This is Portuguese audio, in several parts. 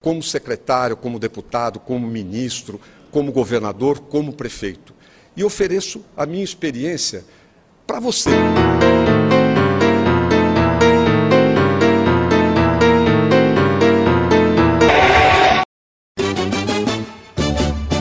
como secretário, como deputado, como ministro, como governador, como prefeito. E ofereço a minha experiência para você.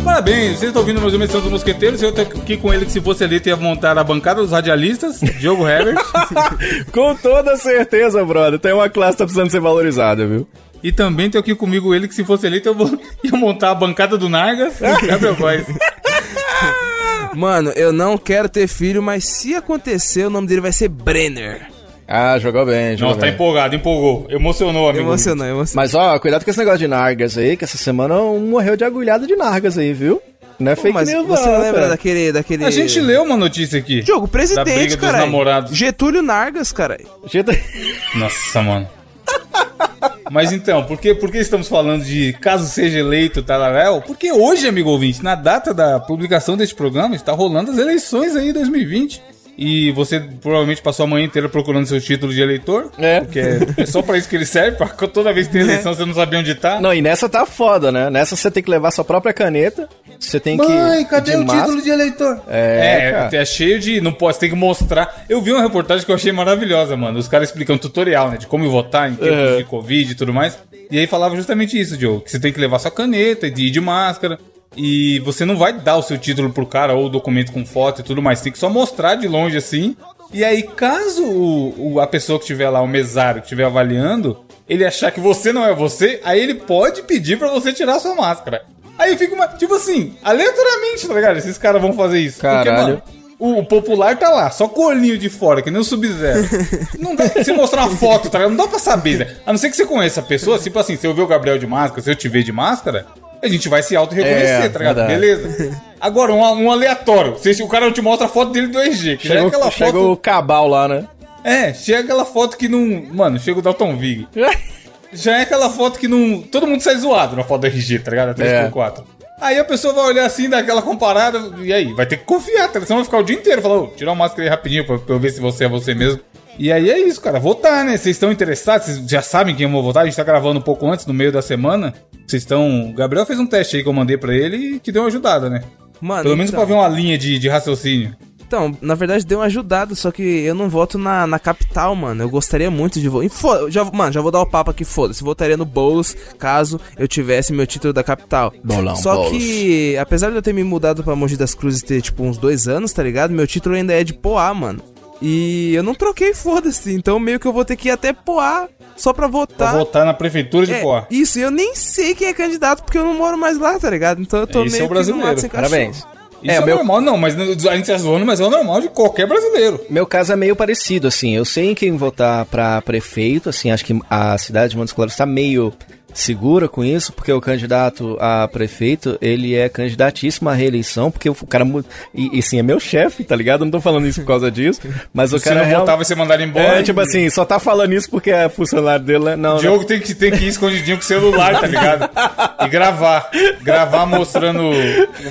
Parabéns, vocês estão ouvindo mais uma edição dos Mosqueteiros. Eu tô aqui com ele que se fosse eleito ia montar a bancada dos radialistas, Diogo Herbert. Com toda certeza, brother. Tem uma classe que tá precisando ser valorizada, viu? E também tem aqui comigo ele que se fosse eleito eu vou- ia montar a bancada do Nargas, Gabriel Góes. Mano, eu não quero ter filho, mas se acontecer, o nome dele vai ser Brenner. Ah, jogou bem, jogou Nossa, tá bem. empolgado, empolgou. Emocionou, amigo. Emocionou, emocionou. Mas ó, cuidado com esse negócio de Nargas aí, que essa semana um morreu de agulhada de Nargas aí, viu? Não é Pô, fake mas news, você não, lembra cara. daquele, daquele... A gente leu uma notícia aqui. Jogo, presidente, dos cara. namorados. Getúlio Nargas, cara. Gente- Nossa, mano. Mas então, por que, por que estamos falando de caso seja eleito Talaréu? Porque hoje, amigo ouvinte, na data da publicação deste programa, está rolando as eleições aí 2020. E você provavelmente passou a manhã inteira procurando seu título de eleitor. É. Porque é, é só pra isso que ele serve, pra toda vez que tem eleição você não sabe onde tá. Não, e nessa tá foda, né? Nessa você tem que levar sua própria caneta, você tem que... Mãe, cadê o máscara- título de eleitor? É, É, cara. é cheio de. Não pode, você tem que mostrar. Eu vi uma reportagem que eu achei maravilhosa, mano. Os caras explicam um tutorial, né? De como votar em tempos Uhum. de Covid e tudo mais. E aí falava justamente isso, Diogo. Que você tem que levar sua caneta e ir de máscara. E você não vai dar o seu título pro cara ou o documento com foto e tudo mais. Tem que só mostrar de longe assim. E aí, caso o, o- a pessoa que estiver lá, o mesário, que estiver avaliando, ele achar que você não é você, aí ele pode pedir pra você tirar a sua máscara. Aí fica uma. Tipo assim, aleatoriamente, tá ligado? Esses caras vão fazer isso. Caralho. o, o popular tá lá, só com o olhinho de fora, que nem o Sub-Zero. não dá pra você mostrar uma foto, tá ligado? Não dá pra saber, né? A não ser que você conheça a pessoa, tipo assim, se eu ver o Gabriel de máscara, se eu te ver de máscara, a gente vai se auto-reconhecer, É, tá ligado? verdade. Beleza. Agora, um, um aleatório. Se, o cara não te mostra a foto dele do RG, que já é Chegou, aquela chegou foto. o cabal lá, né? É, chega aquela foto que não. Mano, chega o Dalton Vig. Já é aquela foto que não. Todo mundo sai zoado na foto do RG, tá ligado? A 3x4. Aí a pessoa vai olhar assim, dar aquela comparada, e aí? Vai ter que confiar, tá? Senão vai ficar o dia inteiro falando, "Ô, tira uma máscara aí rapidinho pra, pra eu ver se você é você mesmo. E aí é isso, cara. Votar, né? Vocês estão interessados? Vocês já sabem quem eu vou votar? A gente tá gravando um pouco antes, no meio da semana. Vocês estão. O Gabriel fez um teste aí que eu mandei pra ele e que deu uma ajudada, né? Mano, Pelo menos então, pra ver uma linha de, de raciocínio. então, na verdade deu uma ajudada, só que eu não voto na, na capital, mano. Eu gostaria muito de votar. Já, mano, já vou dar o papo aqui, foda-se. Votaria no Boulos caso eu tivesse meu título da capital. Bolão, Só Boulos. que, apesar de eu ter me mudado pra Mogi das Cruzes ter, tipo, uns dois anos, tá ligado? Meu título ainda é de Poá, mano. E eu não troquei, foda-se. Então meio que eu vou ter que ir até Poá só pra Pra votar. votar na prefeitura de É, Poá. isso, e eu nem sei quem é candidato porque eu não moro mais lá, tá ligado? Então eu tô Esse meio é o brasileiro. sem cachorro. Parabéns. Isso É, é, meu- normal, não, mas a gente tá zoando, mas é o normal de qualquer brasileiro. Meu caso é meio parecido, assim. Eu sei em quem votar pra prefeito, assim. Acho que a cidade de Montes Claros está meio segura com isso, porque o candidato a prefeito, ele é candidatíssimo à reeleição, porque o cara... E, e sim, é meu chefe, tá ligado? Eu não tô falando isso por causa disso, mas o Se cara... não real- votar, vai ser mandado embora. É, tipo assim, só tá falando isso porque é funcionário dele, né? Não, O Diogo tem que, tem que ir escondidinho com o celular, tá ligado? E gravar. Gravar mostrando.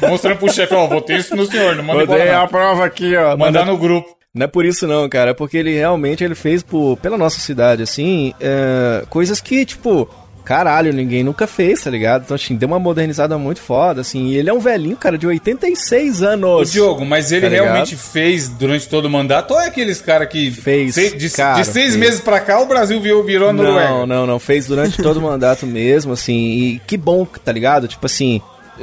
Mostrando pro chefe, ó, votei isso no senhor, não não. manda Botei embora. a Não. prova aqui, ó. Mandar Manda- no grupo. Não é por isso não, cara. É porque ele realmente ele fez por, pela nossa cidade, assim, é, coisas que, tipo, caralho, ninguém nunca fez, tá ligado? Então, assim, deu uma modernizada muito foda, assim. E ele é um velhinho, cara, de 86 O anos. Diogo, mas ele Tá realmente fez durante todo o mandato ou é aqueles cara que. Fez, seis- de, cara, de seis fez. meses pra cá, o Brasil virou, virou a Noruega. Não, não, não. Fez durante todo o mandato mesmo, assim. E que bom, tá ligado? Tipo assim.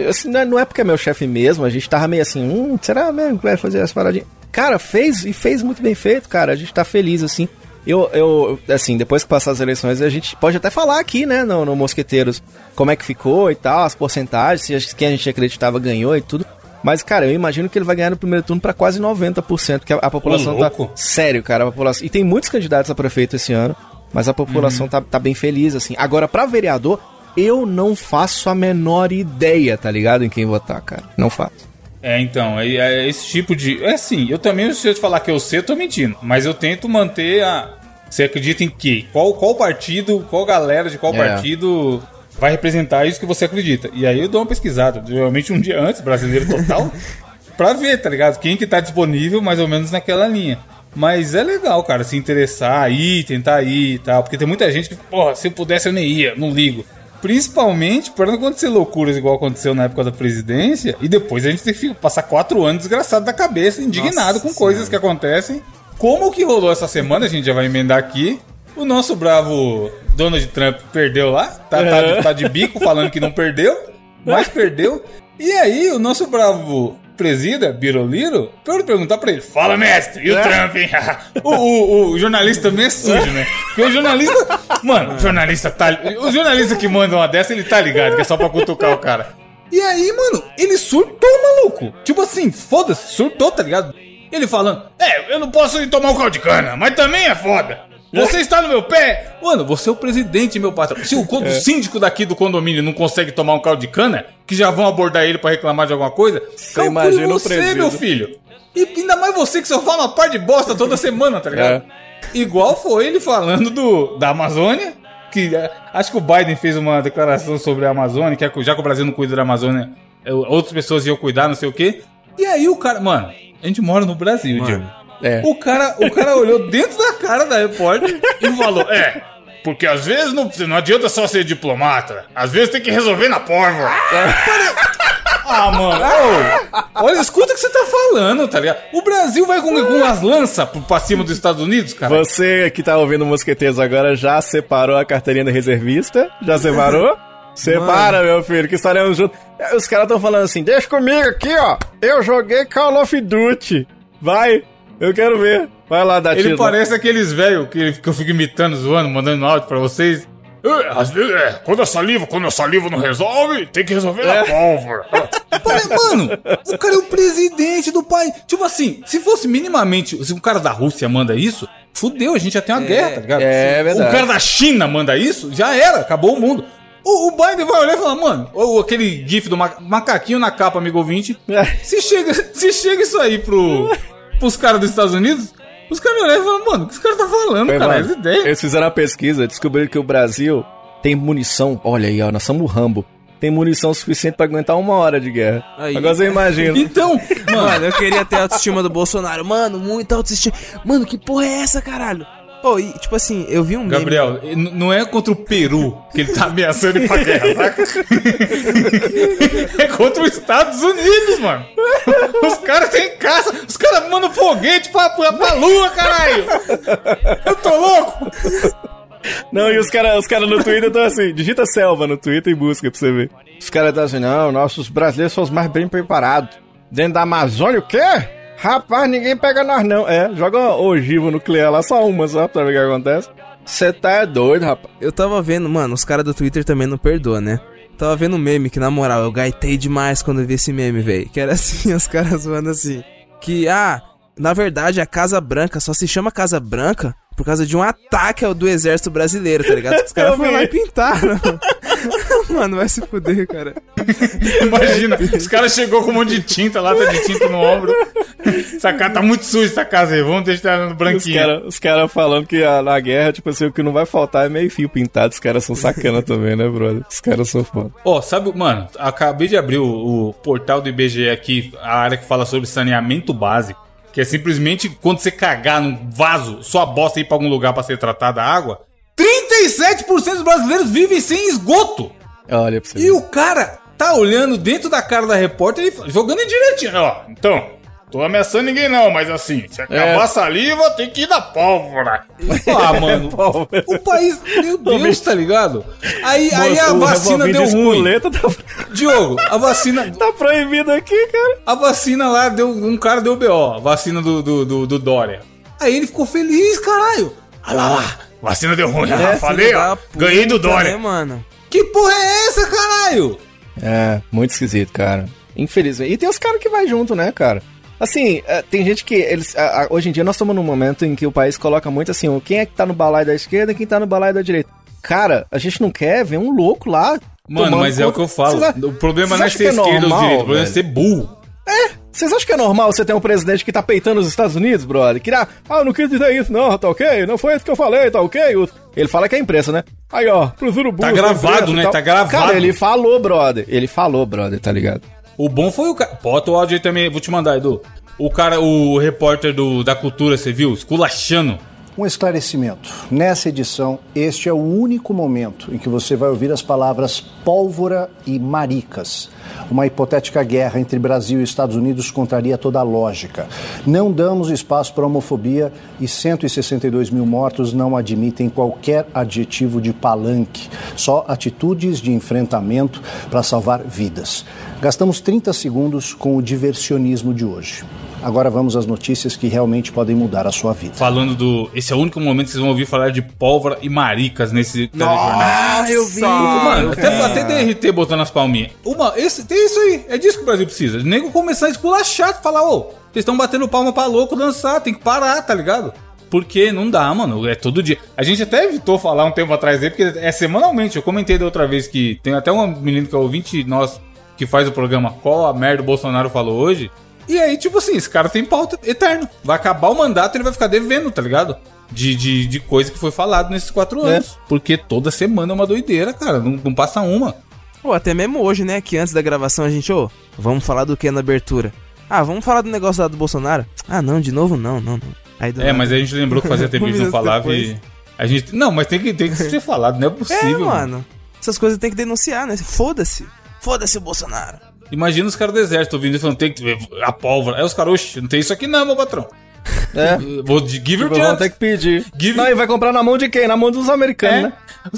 assim, não, é, não é porque é meu chefe mesmo, a gente tava meio assim, hum, será mesmo que vai fazer essa paradinha? Cara, fez e fez muito bem feito, cara. A gente tá feliz, assim. Eu, eu, assim, depois que passar as eleições, a gente pode até falar aqui, né, no, no Mosqueteiros, como é que ficou e tal, as porcentagens, se quem a gente acreditava ganhou e tudo. Mas, cara, eu imagino que ele vai ganhar no primeiro turno pra quase 90%, que a, a população tá. Sério, cara, a população. E tem muitos candidatos a prefeito esse ano, mas a população tá, tá bem feliz, assim. Agora, pra vereador, eu não faço a menor ideia, tá ligado? Em quem votar, cara. Não faço. É, então, é, é esse tipo de. É assim, eu também, se eu te falar que eu sei, eu tô mentindo. Mas eu tento manter a. Você acredita em quê? Qual, qual partido, qual galera de qual É. partido vai representar isso que você acredita? E aí eu dou uma pesquisada, geralmente um dia antes, brasileiro total, pra ver, tá ligado? Quem que tá disponível mais ou menos naquela linha. Mas é legal, cara, se interessar, ir, tentar ir e tal. Porque tem muita gente que, porra, se eu pudesse eu nem ia, não ligo. Principalmente para não acontecer loucuras igual aconteceu na época da presidência e depois a gente tem que passar quatro anos desgraçado da cabeça, indignado Nossa com coisas que acontecem. Como que rolou essa semana, a gente já vai emendar aqui. O nosso bravo Donald Trump perdeu lá, tá, tá tá de bico falando que não perdeu, mas perdeu. E aí, o nosso bravo presida, Biroliro, pra eu perguntar pra ele: Fala, mestre, e o Trump, hein? o, o- o jornalista também é sujo, né? Porque o jornalista. Mano, o jornalista tá. O jornalista que manda uma dessa, ele tá ligado, que é só pra cutucar o cara. E aí, mano, ele surtou, maluco. Tipo assim, foda-se, surtou, tá ligado? Ele falando: É, eu não posso ir tomar um caldo de cana, mas também é foda. Você está no meu pé? Mano, você é o presidente, meu patrão. Se o, o síndico daqui do condomínio não consegue tomar um caldo de cana, que já vão abordar ele pra reclamar de alguma coisa, calcule imagina o você, presídio. meu filho. E ainda mais você que só fala uma par de bosta toda semana, tá ligado? Igual foi ele falando do, da Amazônia, que é, acho que o Biden fez uma declaração sobre a Amazônia, que é já que o Brasil não cuida da Amazônia, é, outras pessoas iam cuidar, não sei o quê. E aí o cara, mano, a gente mora no Brasil, Mano. Diego. É. O cara, o cara olhou dentro da cara da repórter e falou: É, porque às vezes não, não adianta só ser diplomata, às vezes tem que resolver na pólvora. Ah, mano, ô, olha, escuta o que você tá falando, tá ligado? O Brasil vai com, com as lanças pra cima dos Estados Unidos, cara. Você que tá ouvindo Mosqueteiros agora já separou a carteirinha da reservista? Já separou? Separa, meu filho, que estaremos juntos. É, Os caras tão falando assim, deixa comigo aqui, ó. Eu joguei Call of Duty. Vai, eu quero ver. Vai lá, dar Ele tiro. parece aqueles velhos que, que eu fico imitando, zoando, mandando áudio pra vocês. É, às vezes, é, quando a saliva, quando a saliva não resolve, tem que resolver na pólvora. Mano, o cara é o presidente do país. Tipo assim, se fosse minimamente. Se o cara da Rússia manda isso, fudeu, a gente já tem uma guerra, tá ligado? é Se verdade. O cara da China manda isso, já era, acabou o mundo. O, o Biden vai olhar e falar, mano, ou aquele gif do ma- macaquinho na capa, amigo ouvinte. É. Se chega, se chega isso aí pro, pros caras dos Estados Unidos, os caras olham e falam, mano, o que esse cara tá falando, Foi, cara? mano. Eles fizeram uma pesquisa, descobriram que o Brasil tem munição. Olha aí, ó, nós somos o Rambo. Tem munição suficiente pra aguentar uma hora de guerra. Aí. Agora você imagina. Então, mano, Mano, eu queria ter a autoestima do Bolsonaro. Mano, muita autoestima. Mano, que porra é essa, caralho? Pô, e tipo assim, eu vi um meme. Gabriel, n- não é contra o Peru que ele tá ameaçando ir pra guerra, saca? é contra os Estados Unidos, mano. Os caras têm caça, os caras mandam foguete pra, pra, pra lua, caralho. Eu tô louco. Não, e os caras os cara no Twitter estão assim, digita selva no Twitter e busca pra você ver. Os caras estão assim, não, nossos brasileiros são os mais bem preparados. Dentro da Amazônia, o quê? Rapaz, ninguém pega nós não. É, joga uma ogiva nuclear lá, só uma só, pra ver o que acontece. Você tá é doido, rapaz. Eu tava vendo, mano, os caras do Twitter também não perdoam, né? Tava vendo um meme que, na moral, eu gaitei demais quando eu vi esse meme, velho. Que era assim, os caras zoando assim. Que, ah, na verdade, a Casa Branca só se chama Casa Branca por causa de um ataque ao do exército brasileiro, tá ligado? Os caras foram lá e pintaram. mano, vai se fuder, cara. Imagina, os caras chegou com um monte de tinta, lata de tinta no ombro. Essa casa tá muito suja, essa casa aí. Vamos deixar ela no Os branquinho. caras os cara falando que a- na guerra, tipo assim, o que não vai faltar é meio fio pintado. Os caras são sacana também, né, brother? Os caras são foda. Ó, sabe, mano, acabei de abrir o, o portal do IBGE aqui, a área que fala sobre saneamento básico. Que é simplesmente quando você cagar num vaso, sua bosta ir pra algum lugar pra ser tratada a água. 37% dos brasileiros vivem sem esgoto. Olha pra você. E o cara tá olhando dentro da cara da repórter e jogando em direitinho. Ó, então, tô ameaçando ninguém não, mas assim, se acabar É. a saliva, tem que ir na pólvora. Ah, mano, o país, meu Deus, tá ligado? Aí, aí a vacina deu de ruim. Tá, Diogo, a vacina. tá proibido aqui, cara. A vacina lá deu. Um cara deu BO, a vacina do, do, do, do Dória. Aí ele ficou feliz, caralho. Olha lá, lá. Vacina deu ruim. Ah, falei, ó. puta, Ganhei do Né, Dória. mano? Que porra é essa, caralho? É, muito esquisito, cara. Infelizmente. E tem os caras que vai junto, né, cara? Assim, é, tem gente que eles. hoje em dia nós estamos num momento em que o país coloca muito assim, quem é que tá no balaio da esquerda e quem tá no balaio da direita. Cara, a gente não quer ver um louco lá. Mano, mas é o conta- que eu falo. Vocês a- O problema não é ser é esquerda ou direita, o problema é ser burro. Vocês acham que é normal você ter um presidente que tá peitando os Estados Unidos, brother? Que ah, ah, eu não quis dizer isso, não, tá ok? Não foi isso que eu falei, tá ok? Ele fala que é imprensa, né? Aí, ó, pros urubus. Tá é gravado, imprensa né? Tá gravado. Cara, ele falou, brother. Ele falou, brother, tá ligado? O bom foi o cara. Bota o áudio aí também, vou te mandar, Edu. O cara, o repórter do, da cultura, você viu? Esculachando Um esclarecimento. Nessa edição, este é o único momento em que você vai ouvir as palavras pólvora e maricas. Uma hipotética guerra entre Brasil e Estados Unidos contraria toda a lógica. Não damos espaço para homofobia e 162 mil mortos não admitem qualquer adjetivo de palanque, só atitudes de enfrentamento para salvar vidas. Gastamos 30 segundos com o diversionismo de hoje. Agora vamos às notícias que realmente podem mudar a sua vida. Falando do. Esse é o único momento que vocês vão ouvir falar de pólvora e maricas nesse telejornal. Ah, eu vi. Mano, até, até DRT botando as palminhas. Uma, esse, tem isso aí. É disso que o Brasil precisa. O nego começar a esculachar, falar, ô, vocês estão batendo palma pra louco dançar, tem que parar, tá ligado? Porque não dá, mano. É todo dia. A gente até evitou falar um tempo atrás aí, porque é semanalmente. Eu comentei da outra vez que tem até um menino que é ouvinte nosso que faz o programa Qual a merda o Bolsonaro falou hoje. E aí, tipo assim, esse cara tem pauta eterno. Vai acabar o mandato e ele vai ficar devendo, tá ligado? De, de, de coisa que foi falado nesses quatro anos. Porque toda semana é uma doideira, cara. Não, não passa uma. Pô, até mesmo hoje, né? Que antes da gravação a gente, ô, vamos falar do que na abertura? Ah, vamos falar do negócio lá do Bolsonaro? Ah, não, de novo não, não, não. Aí do É, nada- mas a gente lembrou que fazia tempo que não falava e. depois. A gente. Não, mas tem que, tem que ser falado, não é É, possível. mano. Essas coisas tem que denunciar, né? Foda-se. Foda-se o Bolsonaro. Imagina os caras do exército ouvindo e falando, tem que ter a pólvora. Aí os caras, oxe, não tem isso aqui não, meu patrão. É. Vou de give Vão chance. ter que pedir. Give- Não, e vai comprar na mão de quem? Na mão dos americanos, É. né?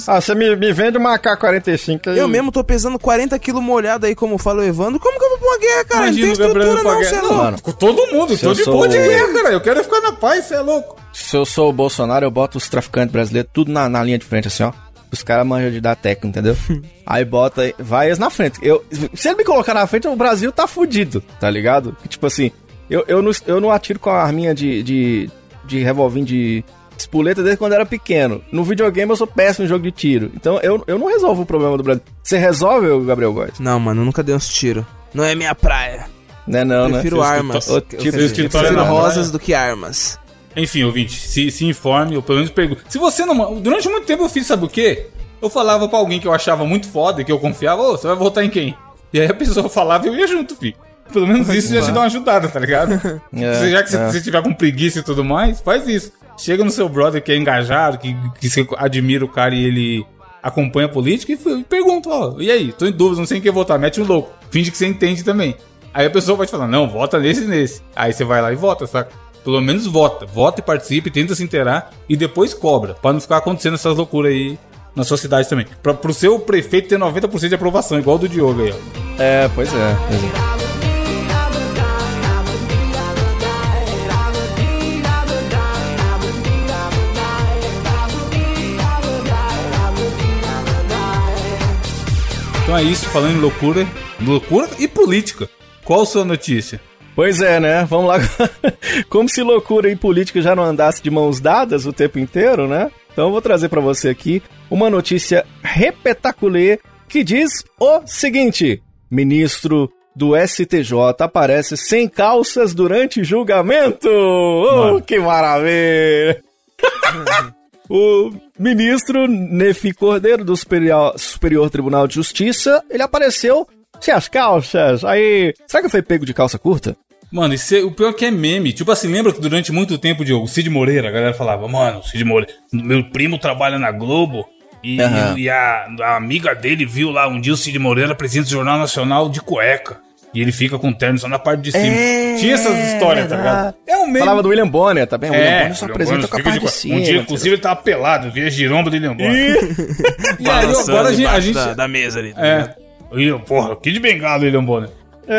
Ah, você me, me vende uma AK-45 aí. Eu mesmo tô pesando 40 quilos molhado aí, como fala o Evandro. Como que eu vou pra uma guerra, cara? Imagina não o tem estrutura pra não, guerra. cê é Não, louco. Com todo mundo, Se tô eu de sou- boa de guerra, cara. Eu quero ficar na paz, você é louco. Se eu sou o Bolsonaro, eu boto os traficantes brasileiros tudo na, na linha de frente, assim, ó. Os caras manjam de dar técnica, entendeu? aí bota, vai eles na frente. Eu, se ele me colocar na frente, o Brasil tá fudido, tá ligado? Que, Tipo assim, eu, eu, não, eu não atiro com a arminha de, de, de revolvinho de espoleta desde quando eu era pequeno. No videogame eu sou péssimo em jogo de tiro. Então eu, eu não resolvo o problema do Brasil. Você resolve, Gabriel Góes? Não, mano, eu nunca dei uns tiros. Não é minha praia. Né, não, Prefiro né? armas. Ô, Eu tipo, Seu escritório Prefiro é rosas do que armas. Enfim, ouvinte, se, se informe, ou pelo menos pergunte. Se você não. Durante muito tempo eu fiz, sabe o quê? Eu falava pra alguém que eu achava muito foda, que eu confiava, ô, você vai votar em quem? E aí a pessoa falava e eu ia junto, filho. Pelo menos isso já te dá uma ajudada, tá ligado? É, já que você, é. você tiver com preguiça e tudo mais, faz isso. Chega no seu brother que é engajado, que, que você admira o cara e ele acompanha a política e, e pergunta, ó, e aí? Tô em dúvida, não sei em quem votar, mete um louco. Finge que você entende também. Aí a pessoa vai te falar, não, vota nesse e nesse. Aí você vai lá e vota, saca? Pelo menos vota. Vota e participe, tenta se inteirar e depois cobra. Pra não ficar acontecendo essas loucuras aí na sua cidade também. Pra, pro seu prefeito ter 90% de aprovação, igual o do Diogo aí, ó. É, pois é. Pois é. Então é isso, falando em loucura, loucura e política. Qual a sua notícia? Pois é, né? Vamos lá. Como se loucura e política já não andasse de mãos dadas o tempo inteiro, né? Então eu vou trazer pra você aqui uma notícia repetaculê que diz o seguinte: Ministro do STJ aparece sem calças durante julgamento. Oh, que maravilha! O ministro Nefi Cordeiro do Superior, Superior Tribunal de Justiça, ele apareceu sem as calças. Aí, será que foi pego de calça curta? Mano, isso é, o pior que é meme. Tipo assim, lembra que durante muito tempo, Diogo, o Cid Moreira, a galera falava, mano, o Cid Moreira, meu primo trabalha na Globo e, Aham. e a, a amiga dele viu lá um dia o Cid Moreira presidente do Jornal Nacional de cueca. E ele fica com o terno só na parte de cima. É, Tinha essas histórias, tá ligado? É um meme. Falava do William Bonner, tá bem? O William É, Bonner só William apresenta com a parte de de cima. Um dia, inclusive, ele tava pelado, via giromba do William Bonner. E aí, Balançando agora a gente... Da, da mesa ali. tá é. William, porra, que de bengala, William Bonner.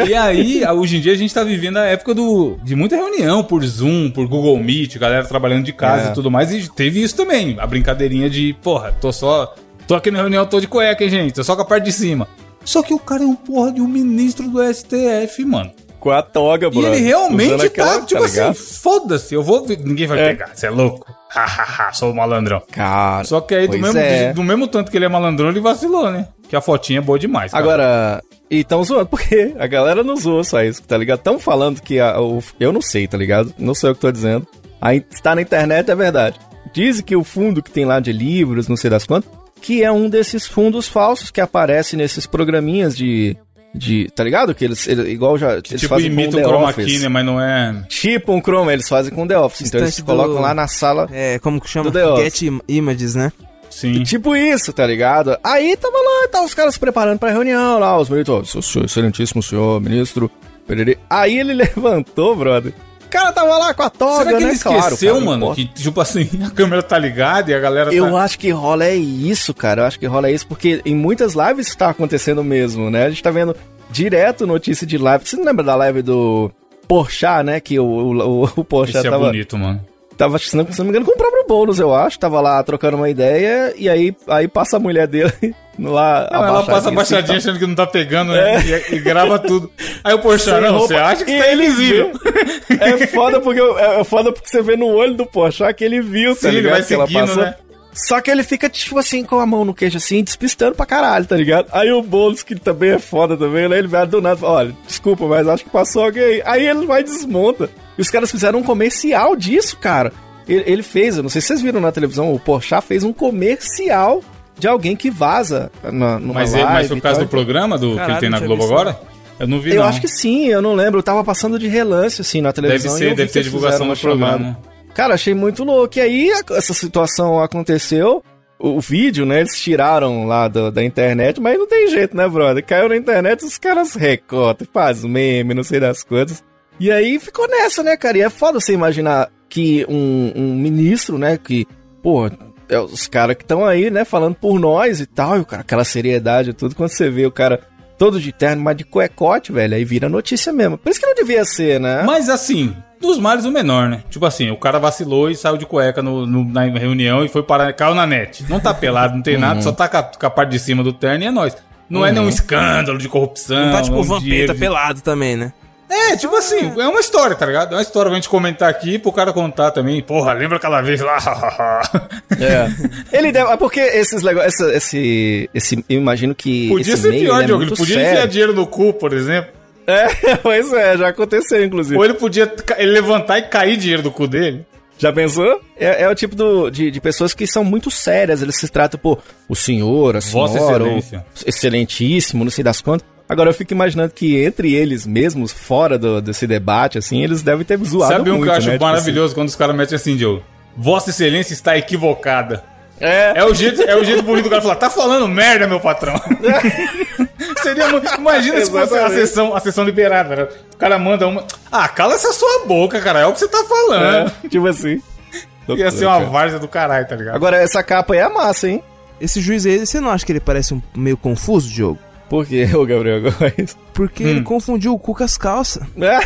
E aí, hoje em dia, a gente tá vivendo a época do, de muita reunião por Zoom, por Google Meet, galera trabalhando de casa É. e tudo mais. E teve isso também, a brincadeirinha de, porra, tô só. Tô aqui na reunião, tô de cueca, hein, gente? Tô só com a parte de cima. Só que o cara é um porra de um ministro do STF, mano. Com a toga, E bro. ele realmente tá, tipo assim, ligado? foda-se, eu vou. Ninguém vai É. pegar, você é louco. Hahaha, sou malandrão. Cara. Só que aí, do mesmo, é. do mesmo tanto que ele é malandrão, ele vacilou, né? Que a fotinha é boa demais. cara. Agora, e tão zoando, porque a galera não zoa só isso, tá ligado? Tão falando que a, o, eu não sei, tá ligado? Não sei o que tô dizendo. Aí está na internet, é verdade. Dizem que o fundo que tem lá de livros, não sei das quantas, que é um desses fundos falsos que aparece nesses programinhas de, de. Tá ligado? Que eles, eles igual já. Eles tipo, fazem com imita um chroma Office. key, né? Mas não é... Tipo um chroma, eles fazem com The Office. Então eles do- colocam lá na sala. É, como que chama? Do The Office. Get im- Images, né? Sim. Tipo isso, tá ligado? Aí tava lá, tá os caras se preparando pra reunião lá, os militares, "Seu senhor, excelentíssimo senhor, ministro. perere." Aí ele levantou, brother. O cara tava lá com a toga, Será que né? ele Claro, esqueceu, não mano? Que, tipo assim, a câmera tá ligada e a galera Eu tá... acho que rola é isso, cara. Eu acho que rola é isso, porque em muitas lives tá acontecendo mesmo, né? A gente tá vendo direto notícia de live. Você não lembra da live do Porchat, né? Que o, o, o, o Porchat Isso é tava, bonito, mano. Tava, se não, se não me engano, com o próprio Boulos, eu acho. Tava lá trocando uma ideia e aí, aí passa a mulher dele lá. Não, ela passa abaixadinha, assim, achando que não tá pegando, né? E, e grava tudo. Aí o Porsche, não, roupa. você acha que E tá ele invisível. tá- É foda porque, é foda porque você vê no olho do Porchat que ele viu, tá Sim, ele ligado? vai que ela seguindo, né? Só que ele fica, tipo assim, com a mão no queixo, assim, despistando pra caralho, tá ligado? Aí o Boulos, que também é foda também, né? Ele vai do nada e fala, olha, desculpa, mas acho que passou alguém. Aí ele vai e desmonta. E os caras fizeram um comercial disso, cara. Ele, ele fez, eu não sei se vocês viram na televisão, o Porchat fez um comercial de alguém que vaza na, numa Mas, live ele, mas foi por causa do programa do, que Caralho, ele tem na Globo visto, agora? Eu não vi, Eu não. acho que sim, eu não lembro. Eu tava passando de relance, assim, na Deve televisão. e ser, deve que ter divulgação do chamada. Cara, achei muito louco. E aí, essa situação aconteceu. O, o vídeo, né? Eles tiraram lá do- da internet, mas não tem jeito, né, brother? Caiu na internet, os caras recortam, faz meme, não sei das coisas. E aí ficou nessa, né, cara? E é foda você imaginar que um, um ministro, né, que, pô, é os caras que estão aí, né, falando por nós e tal, e o cara, aquela seriedade e tudo, quando você vê o cara todo de terno, mas de cuecote, velho, aí vira notícia mesmo. Por isso que não devia ser, né? Mas assim, dos males o menor, né? Tipo assim, o cara vacilou e saiu de cueca no, no- na reunião e foi parar, caiu na net. Não tá pelado, não tem nada, só tá com a, com a parte de cima do terno e é nóis. Não é nenhum escândalo de corrupção. Não tá tipo o Vampeta de- pelado também, né? É, tipo assim, é uma história, tá ligado? É uma história pra gente comentar aqui pro cara contar também. Porra, lembra aquela vez lá? É. Ele deve. é Porque esses negócios. Esse, esse. Eu imagino que. Podia esse ser meio, pior, é Diogo. Ele muito podia sério. enfiar dinheiro no cu, por exemplo. É, pois é, já aconteceu, inclusive. Ou ele podia ele levantar e cair dinheiro do cu dele. Já pensou? É, é o tipo do, de, de pessoas que são muito sérias. Eles se tratam por o senhor, a Vossa senhora, ou Excelência. excelentíssimo, não sei das quantas. Agora eu fico imaginando que entre eles mesmos, fora do, desse debate, assim, eles devem ter zoado Sabe um muito, que eu acho né? Tipo maravilhoso quando os caras metem assim, Diogo? Vossa Excelência está equivocada. É, É o jeito, é o jeito bonito do cara falar, tá falando merda, meu patrão. Seria muito. Imagina se fosse a sessão, a sessão liberada, né? O cara manda uma. Ah, cala essa sua boca, cara. É o que você tá falando. é, tipo assim. Ia ser uma várzea do caralho, tá ligado? Agora, essa capa aí é massa, hein? Esse juiz aí, você não acha que ele parece um meio confuso, Diogo? Por que, ô Gabriel Góes? Porque Hum. ele confundiu o cu com as calças, É.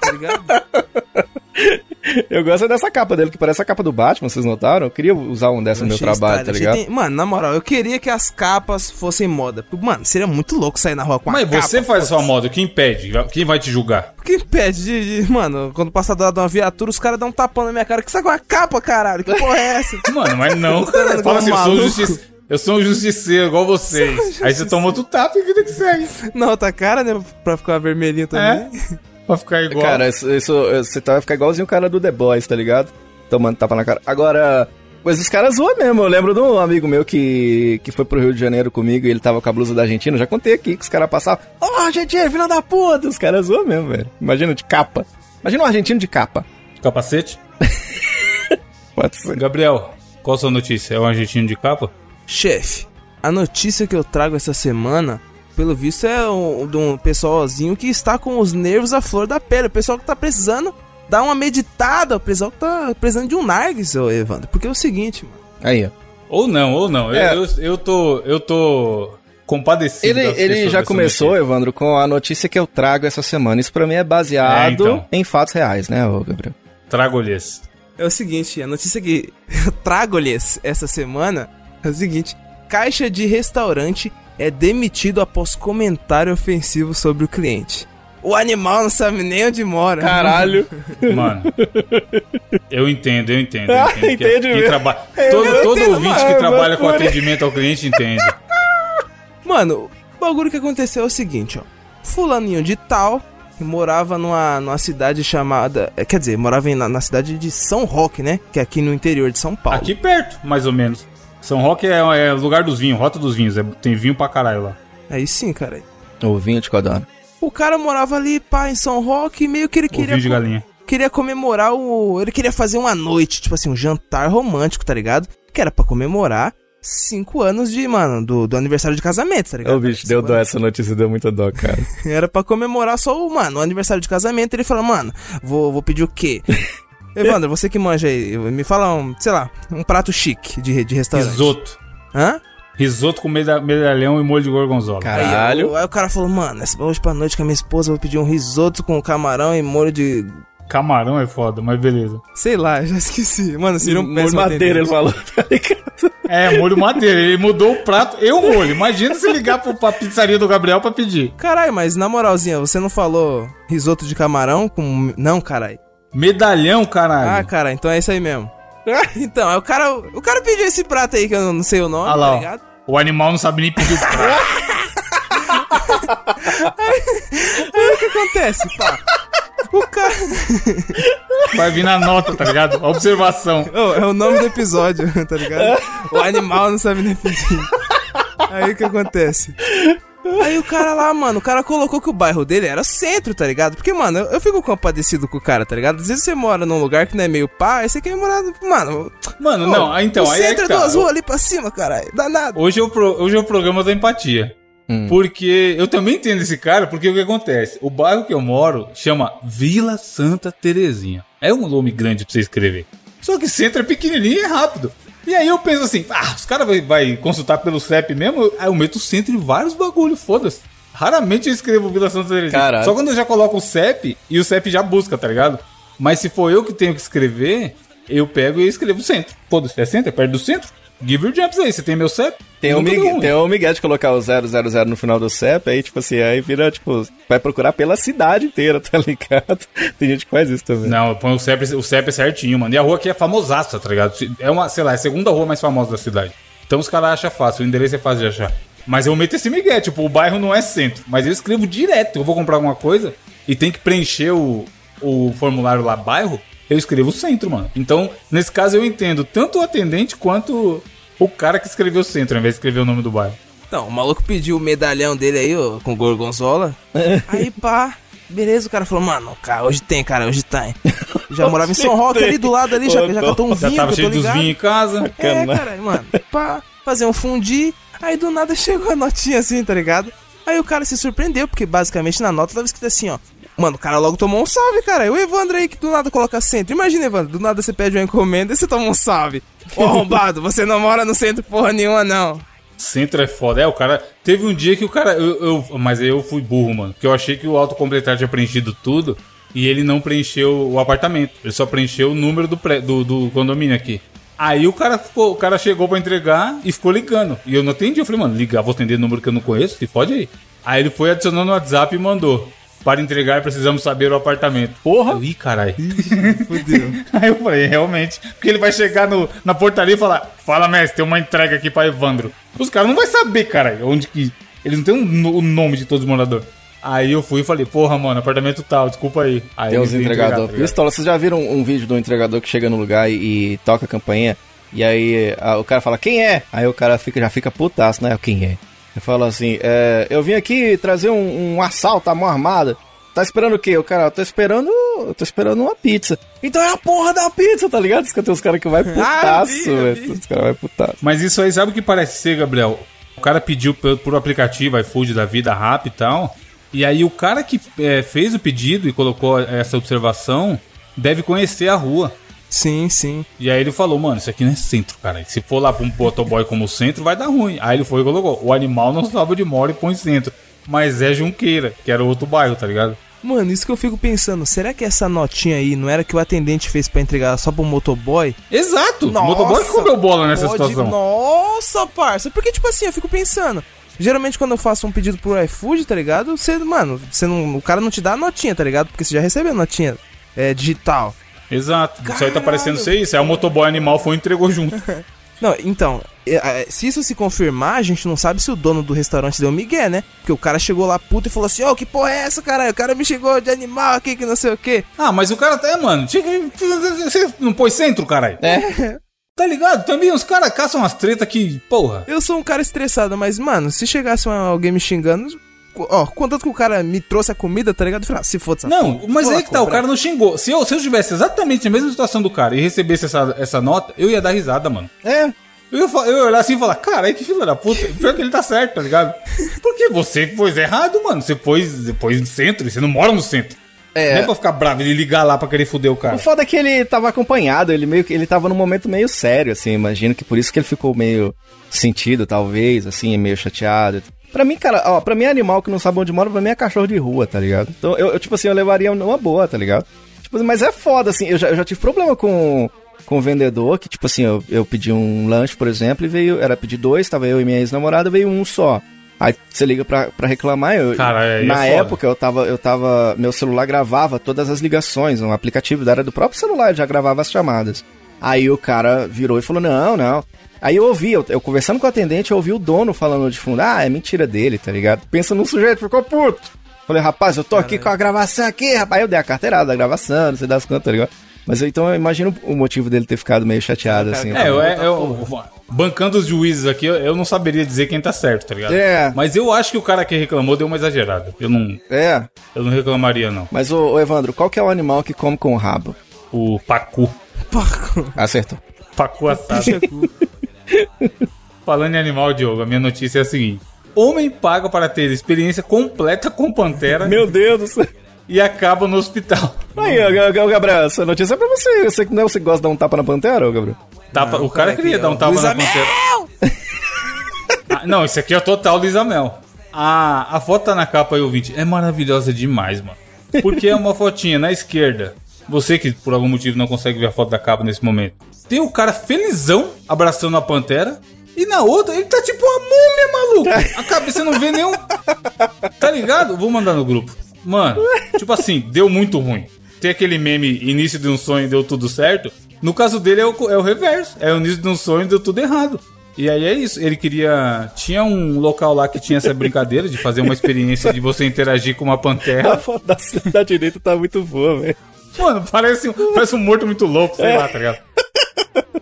tá ligado? Eu gosto dessa capa dele, que parece a capa do Batman, vocês notaram? Eu queria usar um dessa no meu trabalho, style, tá ligado? tem- Mano, na moral, eu queria que as capas fossem moda. Porque, Mano, seria muito louco sair na rua com a Mas capa. você faz a sua moda, quem impede? Quem vai te julgar? O que impede de, de- Mano, quando passar do lado de uma viatura, os caras dão um tapão na minha cara. Que você tá com a capa, caralho? Que porra é essa? Mano, mas não. falando Fala assim, eu sou, um justice... eu sou um justiceiro, igual vocês. Aí você toma outro tapa e vida que segue. Na outra cara, né? Pra ficar vermelhinho também. É. Pra ficar igual. Cara, isso, isso- você tá, vai ficar igualzinho o cara do The Boys, tá ligado? Tomando tapa na cara. Agora, mas os caras zoam mesmo. Eu lembro de um amigo meu que, que foi pro Rio de Janeiro comigo e ele tava com a blusa da Argentina. Já contei aqui que os caras passavam. Ó, oh, Argentina, filha da puta! Os caras zoam mesmo, velho. Imagina de capa. Imagina um argentino de capa. Capacete? Pode ser. Gabriel, qual a sua notícia? É um argentino de capa? Chefe, a notícia que eu trago essa semana, pelo visto, é um, de um pessoalzinho que está com os nervos à flor da pele. O pessoal que tá precisando dar uma meditada. O pessoal que tá precisando de um nargues, ô Evandro. Porque é o seguinte, mano. Aí, ó. Ou não, ou não. Eu- É. Eu, eu, tô. Eu tô compadecido. Ele, ele já começou, notícia. Evandro, com a notícia que eu trago essa semana. Isso pra mim é baseado É, então. em fatos reais, né, ô Gabriel? Trago-lhes. É o seguinte, a notícia que eu trago-lhes essa semana é o seguinte: caixa de restaurante é demitido após comentário ofensivo sobre o cliente. O animal não sabe nem onde mora. Caralho. Mano. eu entendo, eu entendo. Eu Ah, entendo que entende quem traba... Eu Todo, não todo entendo, ouvinte mano, que é trabalha com atendimento ao cliente entende. Mano, o bagulho que aconteceu é o seguinte, ó. Fulaninho de tal, que morava numa, numa cidade chamada. eh, Quer dizer, morava na, na cidade de São Roque, né? Que é aqui no interior de São Paulo. Aqui perto, mais ou menos. São Roque é, é lugar dos vinhos, rota dos vinhos. é- tem vinho pra caralho lá. Aí sim, cara. O vinho de codorna. O cara morava ali, pá, em São Roque, e meio que ele queria. Ovinho de galinha. Queria comemorar o. Ele queria fazer uma noite, tipo assim, um jantar romântico, tá ligado? Que era pra comemorar cinco anos de, mano, do, do aniversário de casamento, tá ligado? Ô, bicho, deu dó, essa notícia deu muita dó, cara. Era pra comemorar só o, mano, o aniversário de casamento. Ele falou, mano, vou, vou pedir o quê? Evandro, você que manja aí, me fala um, sei lá, um prato chique de, de restaurante. Risoto. Hã? Risoto com meda- medalhão e molho de gorgonzola. Cara. Aí, Caralho. o- aí o cara falou, mano, hoje pra noite com a minha esposa eu vou pedir um risoto com camarão e molho de. Camarão é foda, mas beleza. Sei lá, já esqueci. Mano, seria um Molho madeira, ele falou, tá ligado? É, molho madeira. Ele mudou o prato e o molho. Imagina se ligar pro, pra pizzaria do Gabriel pra pedir. Caralho, mas na moralzinha, você não falou risoto de camarão com. Não, caralho. Medalhão, Ah, caralho. cara, então é isso aí mesmo. então, aí o cara, o cara pediu esse prato aí que eu não sei o nome, Ah lá, tá ó. ligado? O animal não sabe nem pedir o prato. Aí o que acontece, pá? O cara. Vai vir na nota, tá ligado? Observação. Ô, é o nome do episódio, tá ligado? O animal não sabe nem pedir. Aí o que acontece? Aí o cara lá, mano, o cara colocou que o bairro dele era centro, tá ligado? Porque, mano, eu, eu fico compadecido com o cara, tá ligado? Às vezes você mora num lugar que não é meio pá, aí você quer morar. Mano, Mano, pô, não, ah, então, o aí é centro que é tá. duas ruas ali pra cima, caralho. Danado. Hoje é, o pro- hoje é o programa da empatia. Hum. Porque eu também entendo esse cara, porque o que acontece? O bairro que eu moro chama Vila Santa Terezinha. É um nome grande pra você escrever. Só que centro é pequenininho e é rápido. E aí eu penso assim, ah, os caras vai, vai consultar pelo CEP mesmo, aí eu meto o centro em vários bagulho, foda-se. Raramente eu escrevo Vila Santa Terezinha. Caralho. Só quando eu já coloco o CEP e o CEP já busca, tá ligado? Mas se for eu que tenho que escrever, eu pego e escrevo centro. Foda-se, é centro, é perto do centro. Give your jumps aí, você tem meu CEP? Tem o, deu Miguel, tem o Miguel de colocar o 000 no final do CEP, aí, tipo assim, aí vira, tipo, vai procurar pela cidade inteira, tá ligado? Tem gente que faz isso também. Não, põe o CEP, o CEP é certinho, mano. E a rua aqui é famosaça, tá ligado? É uma, sei lá, é a segunda rua mais famosa da cidade. Então os caras acham fácil, o endereço é fácil de achar. Mas eu meto esse migué, tipo, o bairro não é centro. Mas eu escrevo direto. Eu vou comprar alguma coisa e tem que preencher o, o formulário lá, bairro, eu escrevo centro, mano. Então, nesse caso, eu entendo tanto o atendente quanto o cara que escreveu centro, ao invés de escrever o nome do bairro. Então, o maluco pediu o medalhão dele aí, ó, com gorgonzola. aí, pá, beleza, o cara falou, mano, cara, hoje tem, cara, hoje tem. Já morava em São Roque ali do lado ali, já, já catou um Já vinho, tava que eu cheio tô dos ligado. vinhos em casa. É, cara, mano, pá, fazer um fundi. Aí do nada chegou a notinha assim, tá ligado? Aí o cara se surpreendeu, porque basicamente na nota tava escrito assim, ó. Mano, o cara logo tomou um salve, cara. E o Evandro aí que do nada coloca centro. Imagina, Evandro, do nada você pede uma encomenda e você toma um salve. Ô arrombado, você não mora no centro porra nenhuma, não. Centro é foda. É, o cara. Teve um dia que o cara. Eu, eu- mas eu fui burro, mano. Porque eu achei que o autocompletar tinha preenchido tudo. E ele não preencheu o apartamento. Ele só preencheu o número do, pré- do, do condomínio aqui. Aí o cara ficou, o cara chegou pra entregar e ficou ligando. E eu não atendi. Eu falei, mano, ligar, vou atender número que eu não conheço, se pode aí. Aí ele foi adicionando no WhatsApp e mandou. Para entregar, precisamos saber o apartamento. Porra! Ih, caralho. Fudeu. Aí eu falei, realmente. Porque ele vai chegar no, na portaria e falar: Fala, mestre, tem uma entrega aqui pra Evandro. Os caras não vão saber, cara, onde que. Eles não têm um o nome de todos os moradores. Aí eu fui e falei: Porra, mano, apartamento tal, desculpa aí. aí Tem uns entregar, entregadores. tá? Pistola, vocês já viram um, um vídeo do entregador que chega no lugar e, e toca a campainha? E aí a- o cara fala, quem é? Aí o cara fica, já fica putaço, né? Quem é? Ele fala assim, é, eu vim aqui trazer um, um assalto à mão armada. Tá esperando o quê? O cara, eu tô esperando. Eu tô esperando uma pizza. Então é a porra da pizza, tá ligado? Tem uns caras que vai putaço, vi, eu velho. Os caras vai putaço. Mas isso aí, sabe o que parece ser, Gabriel? O cara pediu por, por aplicativo, iFood da vida, rap e tal. E aí o cara que é, fez o pedido e colocou essa observação deve conhecer a rua. Sim, sim. E aí ele falou, mano, isso aqui não é centro, cara. Se for lá pra um motoboy como centro, vai dar ruim. Aí ele foi e colocou, o animal não salva de mora e põe centro. Mas é Junqueira, que era outro bairro, tá ligado? Mano, isso que eu fico pensando, será que essa notinha aí não era que o atendente fez pra entregar só pro motoboy? Exato! o motoboy que comeu bola nessa pode- situação. Nossa, parça. Porque, tipo assim, eu fico pensando. Geralmente, quando eu faço um pedido pro iFood, tá ligado? Você, mano, você não, o cara não te dá a notinha, tá ligado? Porque você já recebeu a notinha é, digital. Exato. Isso aí tá Caralho. parecendo ser isso. Aí o motoboy animal foi e entregou junto. Não, então, é, é, se isso se confirmar, a gente não sabe se o dono do restaurante deu migué, né? Porque o cara chegou lá puto e falou assim, ô, que porra é essa, caralho? O cara me chegou de animal aqui, que não sei o quê. ah, mas o cara até, mano, tinha que. Você não pôs centro, caralho? É. Tá ligado? Também os caras caçam umas tretas que, porra. Eu sou um cara estressado, mas, mano, se chegasse alguém me xingando, Ó, contanto que o cara me trouxe a comida, tá ligado? Eu falei, ah, se for Não, porra, mas aí lá que tá, o cara não xingou. Se eu, se eu tivesse exatamente a mesma situação do cara e recebesse essa, essa nota, eu ia dar risada, mano. É. Eu ia, eu ia olhar assim e falar, cara, que filho da puta. Pior que ele tá certo, tá ligado? Porque você pôs errado, mano. Você pôs, você pôs no centro e você não mora no centro. É. Não é pra ficar bravo e ligar lá pra querer foder o O cara. foda é que ele tava acompanhado, ele meio que ele tava num momento meio sério, assim, imagino que por isso que ele ficou meio sentido, talvez, assim, meio chateado. Pra mim, cara, ó, pra mim é animal que não sabe onde mora, pra mim é cachorro de rua, tá ligado? Então, eu, eu, tipo assim, eu levaria numa boa, tá ligado? Tipo, mas é foda, assim, eu já, eu já tive problema com, com o vendedor, que, tipo assim, eu, eu pedi um lanche, por exemplo, e veio, era pedir dois, tava eu e minha ex-namorada, veio um só. Aí você liga pra, pra reclamar, eu, Cara, é- na é época eu tava, eu tava, meu celular gravava todas as ligações, um aplicativo era do próprio celular, ele já gravava as chamadas. Aí o cara virou e falou, não, não. Aí eu ouvi, eu, eu conversando com o atendente, eu ouvi o dono falando de fundo, ah, é mentira dele, tá ligado? Pensa num sujeito, ficou puto. Falei, rapaz, eu tô aqui com a gravação aqui, rapaz. Aí eu dei a carteirada da gravação, não sei das quantas, tá ligado? Mas eu, então eu imagino o motivo dele ter ficado meio chateado, assim. É, eu, é, eu- bancando os juízes aqui, eu, eu não saberia dizer quem tá certo, tá ligado? É. Mas eu acho que o cara que reclamou deu uma exagerada. Eu não, É, eu não reclamaria, não. mas ô, ô, Evandro, qual que é o animal que come com o rabo? O Pacu. Paco. Acertou. Pacu assado. Falando em animal, Diogo, a minha notícia é a seguinte. Homem paga para ter experiência completa com pantera Meu Deus do céu. e acaba no hospital. Aí, Gabriel, essa notícia é pra você. Você não é você que gosta de dar um tapa na pantera, Gabriel? Tapa- o cara cara queria aqui, dar um tapa Luiz na Amel! pantera. Ah, não, esse aqui é o total Luiz Amel. A, a foto tá na capa aí, ouvinte. É maravilhosa demais, mano. Porque é uma fotinha na esquerda. Você que por algum motivo não consegue ver a foto da capa nesse momento. Tem o cara felizão abraçando a pantera. E na outra, ele tá tipo uma múmia, maluco. A cabeça não vê nenhum. Tá ligado? Vou mandar no grupo. Mano, tipo assim, deu muito ruim. Tem aquele meme, início de um sonho deu tudo certo. No caso dele é o, é o reverso. É o início de um sonho deu tudo errado. E aí é isso. Ele queria. Tinha um local lá que tinha essa brincadeira de fazer uma experiência de você interagir com uma A pantera. foto da, da direita tá muito boa, velho. Mano, parece, um- parece um morto muito louco, sei lá, tá ligado?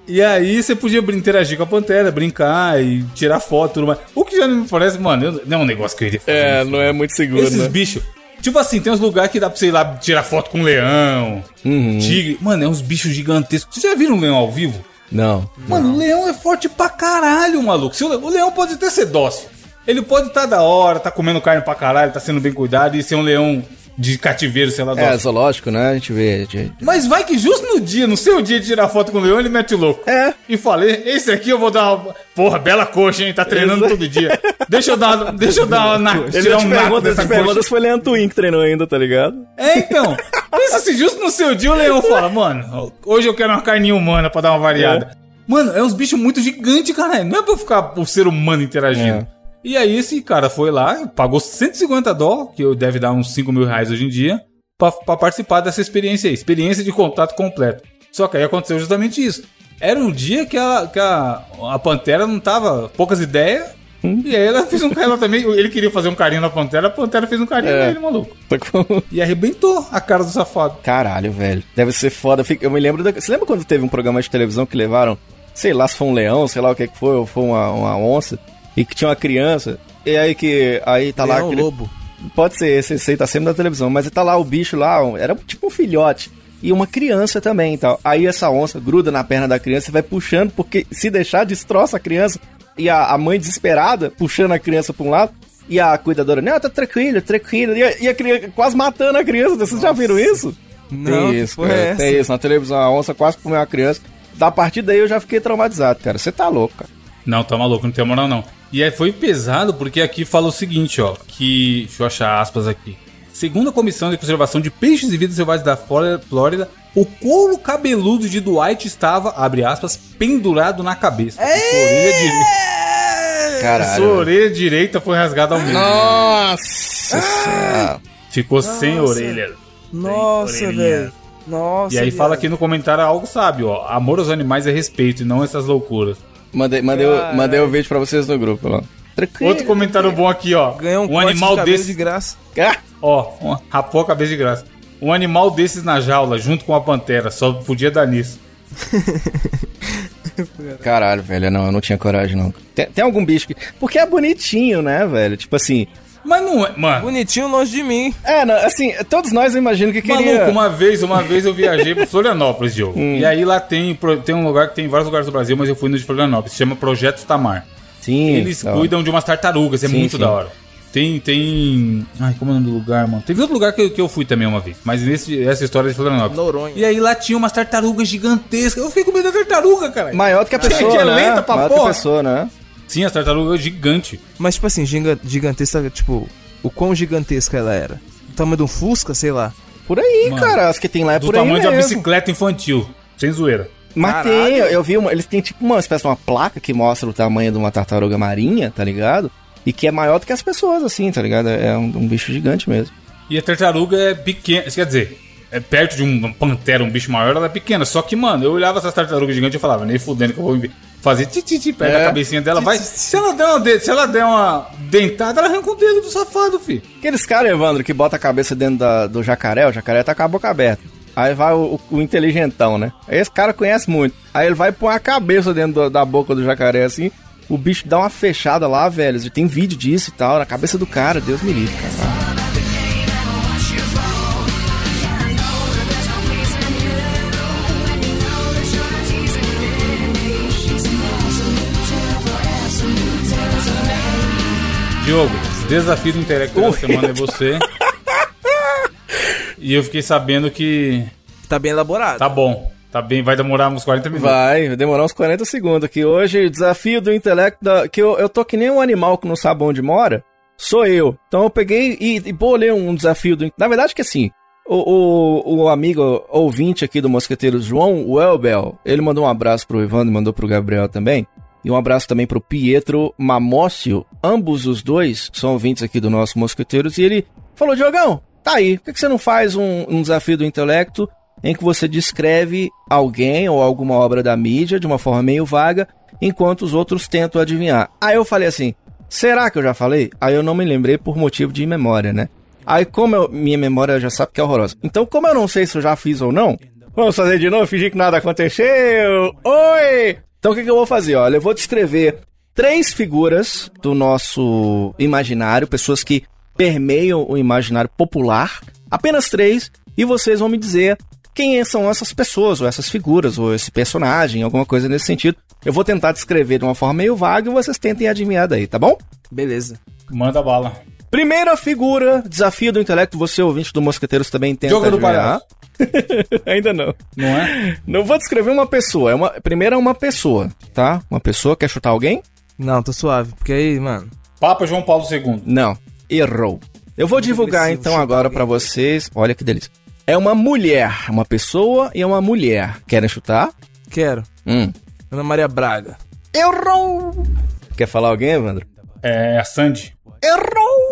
E aí você podia interagir com a pantera, brincar e tirar foto e tudo mais. O que já não me parece, mano, não é um negócio que eu iria fazer. É, isso. não é muito seguro, Esses né? bichos. Tipo assim, tem uns lugares que dá pra você ir lá tirar foto com leão, Uhum. tigre. Mano, é uns bichos gigantescos. Vocês já viram um leão ao vivo? Não. Mano, o leão é forte pra caralho, maluco. O, le- o leão pode até ser dócil. Ele pode estar da hora, tá comendo carne pra caralho, tá sendo bem cuidado e ser um leão de cativeiro, sei lá, É, zoológico, né? A gente vê. a gente- Mas vai que justo no dia, no seu dia de tirar foto com o leão, ele mete louco. É. E falei, esse aqui eu vou dar uma. Porra, bela coxa, hein? Tá treinando Exato. todo dia. Deixa eu dar, deixa eu dar uma. na- Ele tirar um naco dessa coxa. se foi Leandro Twin que treinou ainda, tá ligado? É, então. Pensa se justo no seu dia o leão fala, mano, hoje eu quero uma carninha humana pra dar uma variada. Mano, é uns bichos muito gigantes, caralho. Não é pra ficar o ser humano interagindo. É. E aí esse cara foi lá, pagou 150 dólares, que deve dar uns 5 mil reais hoje em dia, pra, pra participar dessa experiência aí. Experiência de contato completo. Só que aí aconteceu justamente isso. Era um dia que a, que a, a Pantera não tava poucas ideias. E aí ela fez um carinho também. Ele queria fazer um carinho na Pantera, a Pantera fez um carinho É. nele, maluco. Tá E arrebentou a cara do safado. Caralho, velho. Deve ser foda. Eu me lembro. Da... Você lembra quando teve um programa de televisão que levaram, sei lá, se foi um leão, sei lá o que que foi, ou foi uma, uma onça, e que tinha uma criança. E aí que. Aí tá lá. Leão aquele- Lobo. Pode ser, esse, esse aí tá sempre na televisão, mas tá lá o bicho lá, um- era tipo um filhote. E uma criança também e tal. Aí essa onça gruda na perna da criança e vai puxando, porque se deixar, destroça a criança. E a, a mãe desesperada, puxando a criança pra um lado. E a cuidadora, não, tá tranquilo, tranquilo. E a, e a criança quase matando a criança. Vocês já viram isso? Não, tem isso, cara, é essa? tem isso. Na televisão, a onça quase comeu a criança. Da partir daí eu já fiquei traumatizado, cara. Você tá louco, cara. Não, tá maluco, não tem moral não. E aí foi pesado porque aqui fala o seguinte, ó, que deixa eu achar aspas aqui. Segundo a Comissão de Conservação de Peixes e Vidas Selvagens da Flórida, o couro cabeludo de Dwight estava, abre aspas, pendurado na cabeça. Sua orelha, dire... Caralho. Sua orelha direita foi rasgada ao meio. Nossa senhora. Ficou sem orelha. Nossa, velho. Nossa. E aí fala aqui no comentário algo sábio, ó. Amor aos animais é respeito e não essas loucuras. Mandei, mandei, o- mandei o vídeo pra vocês no grupo lá. Tranquilo. Outro comentário bom aqui, ó. Ganhou um, um animal de desse de graça. Ah, Ó, um- rapou a cabeça de graça. Um animal desses na jaula, junto com a pantera, só podia dar nisso. Caralho, velho, não, eu não tinha coragem, não. Tem, tem algum bicho que. Porque é bonitinho, né, velho? Tipo assim, Mas não é. Mano. Bonitinho longe de mim. É, não, assim, todos nós imaginam que queria... Maluco, uma vez, uma vez eu viajei pra Florianópolis, Diogo. E aí lá tem, pro- tem um lugar que tem em vários lugares do Brasil, mas eu fui no de Florianópolis, se chama Projeto Tamar. Sim, Eles cuidam de umas tartarugas, é Sim, muito sim. da hora. Tem, tem. Ai, como é o nome do lugar, mano? Teve outro lugar que, eu- que eu fui também uma vez. Mas nesse, essa história é de Florianópolis. Noronha. E aí lá tinha umas tartarugas gigantescas. Eu fiquei com medo da tartaruga, cara. Maior do que a pessoa, que é né? lenta pra Maior do que a porra. pessoa, né? Sim, as tartarugas gigantes. Mas, tipo assim, giga- gigantesca, tipo, o quão gigantesca ela era? O tamanho de um Fusca, sei lá. Por aí, Mano, cara, as que tem lá é do por aí tamanho de uma bicicleta infantil. Sem zoeira. Mas tem, eu, vi, uma, eles têm tipo uma espécie de uma placa que mostra o tamanho de uma tartaruga marinha, tá ligado? E que é maior do que as pessoas, assim, tá ligado? É um, um bicho gigante mesmo. E a tartaruga é pequena. Isso quer dizer, é perto de um pantera, um bicho maior, ela é pequena. Só que, mano, eu olhava essas tartarugas gigantes e falava, nem fudendo que eu vou fazer titi perto É. da cabecinha dela. Vai. Se ela, der uma se ela der uma dentada, ela arranca o dedo do safado, filho. Aqueles caras, Evandro, que bota a cabeça dentro da- do jacaré, o jacaré tá com a boca aberta. Aí vai o, o- inteligentão, né? Esse cara conhece muito. Aí ele vai pôr a cabeça dentro do- da boca do jacaré assim. O bicho dá uma fechada lá, velho. Tem vídeo disso e tal, na cabeça do cara. Deus me livre, cara. Diogo, desafio do intelecto da semana é você. E eu fiquei sabendo que Tá bem elaborado. tá bom. Tá bem, vai demorar uns 40 minutos. Vai, vai demorar uns 40 segundos aqui. Hoje, desafio do intelecto, da- que eu, eu tô que nem um animal que não sabe onde mora, sou eu. Então eu peguei e, e bolei um desafio do... Na verdade que assim, o, o, o amigo ouvinte aqui do Mosqueteiro, João Welbel, ele mandou um abraço pro Evandro, mandou pro Gabriel também. E um abraço também pro Pietro Mamócio. Ambos os dois são ouvintes aqui do nosso Mosqueteiros. E ele falou, Diogão, tá aí, por que, que você não faz um, um desafio do intelecto em que você descreve alguém ou alguma obra da mídia de uma forma meio vaga, enquanto os outros tentam adivinhar. Aí eu falei assim, será que eu já falei? Aí eu não me lembrei por motivo de memória, né? Aí como eu- minha memória já sabe que é horrorosa. Então como eu não sei se eu já fiz ou não, vamos fazer de novo, fingir que nada aconteceu. Oi! Então o que, que eu vou fazer? Olha, eu vou descrever três figuras do nosso imaginário, pessoas que permeiam o imaginário popular, apenas três, e vocês vão me dizer quem são essas pessoas, ou essas figuras, ou esse personagem, alguma coisa nesse sentido. Eu vou tentar descrever de uma forma meio vaga e vocês tentem adivinhar daí, tá bom? Beleza. Manda bala. Primeira figura, desafio do intelecto, você ouvinte do Mosqueteiros também tenta Jogo do adivinhar. Ainda não. Não é? Não vou descrever uma pessoa, é uma, primeiro é uma pessoa, tá? Uma pessoa, quer chutar alguém? Não, tô suave. Porque aí, mano. Papa João Paulo II. Não, errou. Eu vou divulgar então agora pra vocês. Olha que delícia. É uma mulher, uma pessoa e é uma mulher. Querem chutar? Quero. Hum. Ana Maria Braga. Errou! Quer falar alguém, Evandro? É a Sandy. Errou!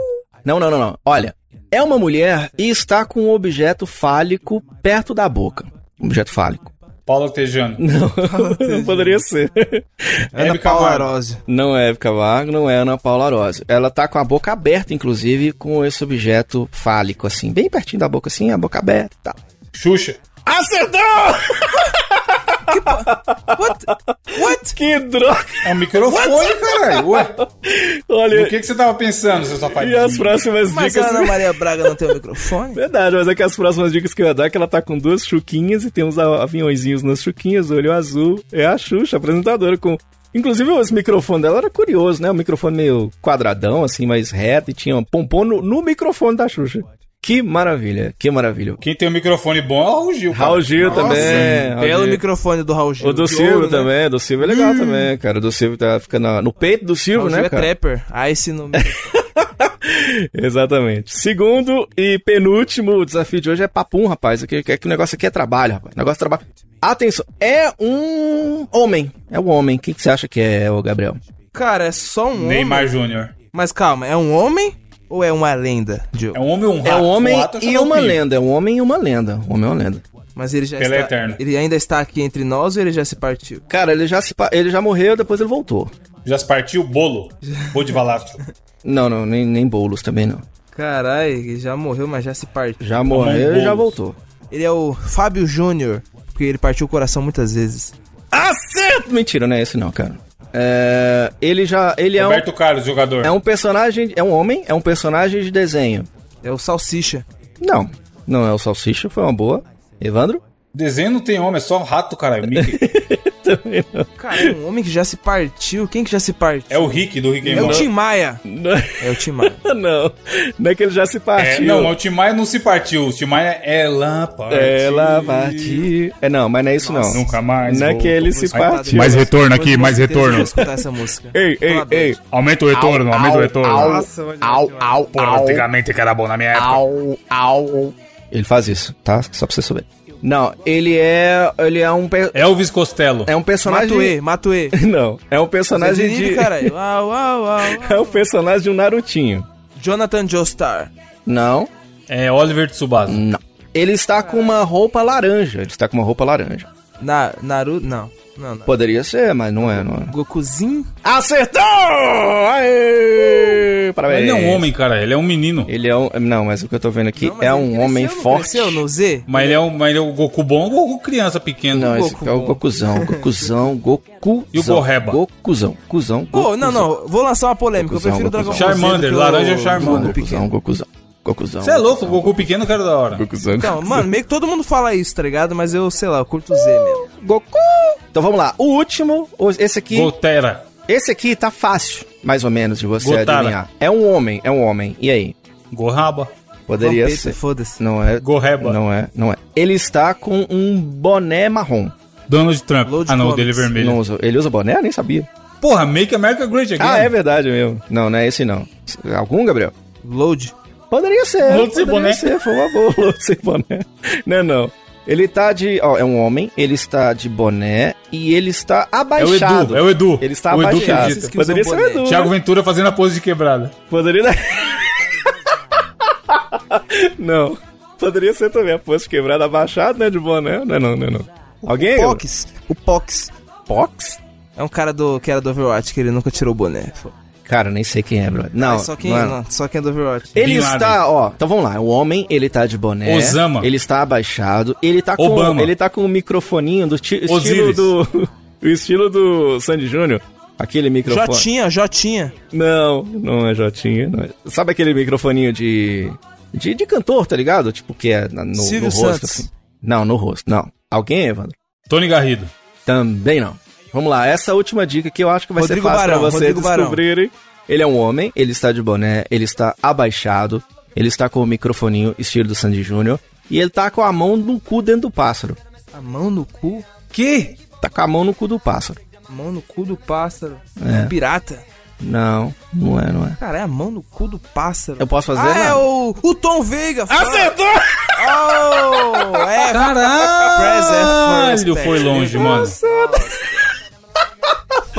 Não, não, não, não. Olha, é uma mulher e está com um objeto fálico perto da boca. Um objeto fálico. Paulo Tejano. Não, não poderia ser. Ana Hebe Paula Camargo. Arósio. Não é Eve Camargo, não é Ana Paula Arósio. Ela tá com a boca aberta, inclusive, com esse objeto fálico, assim, bem pertinho da boca, assim, a boca aberta e tal. Xuxa. Acertou! What? What? Que droga! É um microfone, caralho. Ué, Olha, o que, que você tava pensando, seu safadinho? e as próximas Mas dicas... a Ana Maria Braga não tem o microfone? Verdade, mas é que as próximas dicas que eu ia dar é que ela tá com duas chuquinhas e tem uns aviãozinhos nas chuquinhas, olho azul. É a Xuxa, apresentadora com. Inclusive, esse microfone dela era curioso, né? Um microfone meio quadradão, assim, mais reto, e tinha um pompom no, no microfone da Xuxa. Que maravilha, que maravilha. Quem tem um microfone bom é o Raul Gil. cara. Raul Gil Nossa. também. Raul Belo Gil. microfone do Raul Gil. O do De Silvio ouro, né? também, o do Silvio é legal também, cara. O do Silvio tá, fica na- no peito do Silvio, Raul Gil né, é cara? trapper. Ice no Exatamente. Segundo e penúltimo desafio de hoje é papum, rapaz. Aqui, é que o negócio aqui é trabalho, rapaz. O negócio é trabalho. Atenção, é um homem. É um homem. Quem que você acha que é, o Gabriel? Cara, é só um Neymar homem. Júnior. Mas calma, é um homem ou é uma lenda, Diogo? É um homem um rato? É um homem rato é e uma lenda. É um homem e uma lenda. Um homem e uma lenda. Mas ele já Pelé está... eterno. Ele ainda está aqui entre nós ou ele já se partiu? Cara, ele já, se, ele já morreu, depois ele voltou. Já se partiu o bolo. Bolo de valastro. Não, não, nem, nem bolos também não. Caralho, ele já morreu, mas já se partiu. Já morreu e já voltou. Ele é o Fábio Júnior, porque ele partiu o coração muitas vezes. Acerto! Mentira, não é esse não, cara. É, ele já. Ele é um, Roberto Carlos, jogador. é um personagem. É um homem, é um personagem de desenho. É o Salsicha. Não, não é o Salsicha, foi uma boa. Evandro? Desenho não tem homem, é só um rato, caralho. Mickey. Também não. Cara, é um homem que já se partiu. Quem que já se partiu? É o Rick do Rick and É o. Tim Maia. Não, É o Tim Maia. não, não é que ele já se É, partiu. não, mas o Tim Maia não se partiu. O Tim Maia, ela partiu. Ela partiu. É, não, mas não é isso não. Nunca mais. Não é que ele se partiu. Mais retorno aqui, mais retorno. eu vou escutar essa música. Ei, ei, ei. Aumenta o retorno, aumenta o retorno. Nossa, Au, au, au, antigamente que era bom na minha época. au, au. Ele faz isso, tá? Só pra você saber. Não, ele é. Ele é um. pe- Elvis Costello. É um personagem. Matuê, Matuê. Não, é um personagem de. cara. Uau, uau, uau. É um personagem de um Narutinho. Jonathan Joestar. Não, É Oliver Tsubasa. não. Ele está com uma roupa laranja. Ele está com uma roupa laranja. Na, Naruto, não. Não, não. Poderia ser, mas não é, não é. Gokuzinho? Acertou! Aê! Parabéns. Ele não é um homem, cara. Ele é um menino. Ele é um. Não, mas o que eu tô vendo aqui é um cresceu, homem forte. Cresceu no Z? Mas ele é, um, mas ele é o Goku bom ou o Goku criança pequeno? Não, esse Goku, aqui é o. Gokuzão, Gokuzão, Gokuzão. E o Gorreba? Gokuzão, Gokuzão, Pô, não, não. Vou lançar uma polêmica. Eu Gokuzão, prefiro o Dragon. Ball Charmander, laranja é Goku Charmander. pequeno. Gokuzão, Gokuzão, Gokuzão. Você é louco, o Goku pequeno eu quero da hora. Gokuzão. Então, mano, meio que todo mundo fala isso, tá ligado? Mas eu, sei lá, eu curto o Z mesmo. Goku. Então vamos lá. O último, esse aqui, Gotera. esse aqui tá fácil, mais ou menos, de você Gotara. adivinhar. É um homem, é um homem. E aí? Gorraba. Poderia Vampeta, ser. Foda-se. Não é. Gorreba. Não é, não é. Ele está com um boné marrom. Donald Trump. Load ah, não, o dele é vermelho. Não usa, ele usa boné? Eu nem sabia. Porra, Make America Great Again. Ah, é verdade mesmo. Não, não é esse não. Algum, Gabriel? Load. Poderia ser. Load sem poderia boné. ser, foi uma boa. Load sem boné. Não, não. Ele tá de. Ó, é um homem, ele está de boné e ele está É o abaixado. Edu, é o Edu. Ele está o Edu abaixado. Esses que Poderia ser o boné. Edu. né? Thiago Ventura fazendo a pose de quebrada. Poderia. não. Poderia ser também a posto quebrada abaixado, né? De boné. Não é não, não é não. Alguém? Pox. O Pox. Pox? É um cara do, que era do Overwatch, que ele nunca tirou o boné. Cara, nem sei quem é, bro. Não, É só quem, não é. não, só quem é do Overwatch. Ele Bin Laden. está, ó, então vamos lá. O homem, ele tá de boné. Osama. Ele está abaixado. Ele tá com, Obama. ele tá com o microfoninho do ti- estilo Osiris. do o estilo do Sandy Júnior. Aquele microfone. Jotinha, Jotinha. Não, não é Jotinha, não é. Sabe aquele microfoninho de de, de cantor, tá ligado? Tipo que é no, no rosto assim. Não, no rosto, não. Alguém, Evandro? Tony Garrido. Também não. Vamos lá, essa última dica que eu acho que vai Rodrigo ser fácil Barão, pra vocês Rodrigo Barão. descobrirem. Ele é um homem, ele está de boné, ele está abaixado, ele está com o microfoninho estilo do Sandy Júnior e ele tá com a mão no cu dentro do pássaro. A mão no cu. Que? Tá com a mão no cu do pássaro. A mão no cu do pássaro. É. Um pirata. Não, não é, não é. Cara, é a mão no cu do pássaro. Eu posso fazer? Ah, é Não. o, o Tom Veiga. Acertou! Oh, é. Caralho, foi longe, mano.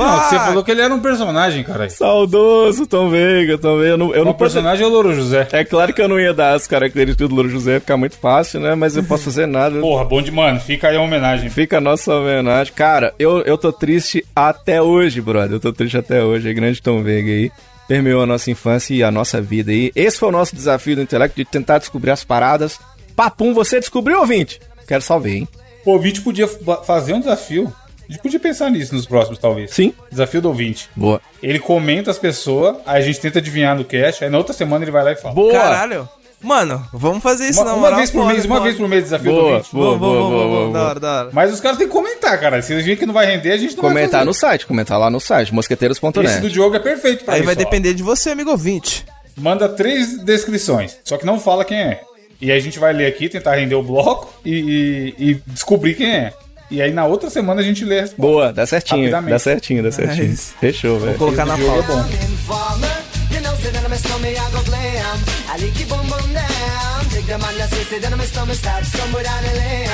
Não, você falou que ele era um personagem, cara. Saudoso Tom Veiga, Tom Veiga. Eu não, eu Um não posso... personagem é o Louro José. É claro que eu não ia dar as características do Louro José, ficar muito fácil, né? Mas eu posso fazer nada. Porra, bom de mano. Fica aí a homenagem. Fica a nossa homenagem. Cara, eu, eu tô triste até hoje, brother. Eu tô triste até hoje. É grande Tom Veiga aí. Permeou a nossa infância e a nossa vida aí. Esse foi o nosso desafio do intelecto de tentar descobrir as paradas. Papum, você descobriu, ouvinte? Quero só ver, hein? O ouvinte podia fa- fazer um desafio. A gente podia pensar nisso nos próximos, talvez. Sim. Desafio do ouvinte. Boa. Ele comenta as pessoas, aí a gente tenta adivinhar no cast, aí na outra semana ele vai lá e fala. Boa. Caralho. Mano, vamos fazer isso Uma, na uma moral, vez por mês, uma vez por mês, desafio do Boa, ouvinte. boa, boa, boa, boa, da hora, da hora. Mas os caras têm que comentar, cara. Se eles virem que não vai render, a gente não Comentar vai no site, comentar lá no site, mosqueteiros.net. Esse do Diogo é perfeito pra Aí isso. vai ó. depender de você, amigo ouvinte. Manda três descrições, só que não fala quem é. E aí a gente vai ler aqui, tentar render o bloco e, e- e descobrir quem é. E aí na outra semana a gente lê a resposta. Boa, dá certinho, Rapidamente. dá certinho, dá certinho. Nice. Fechou, velho. Vou colocar na jogo é pauta. bom. A a somewhere down the lane.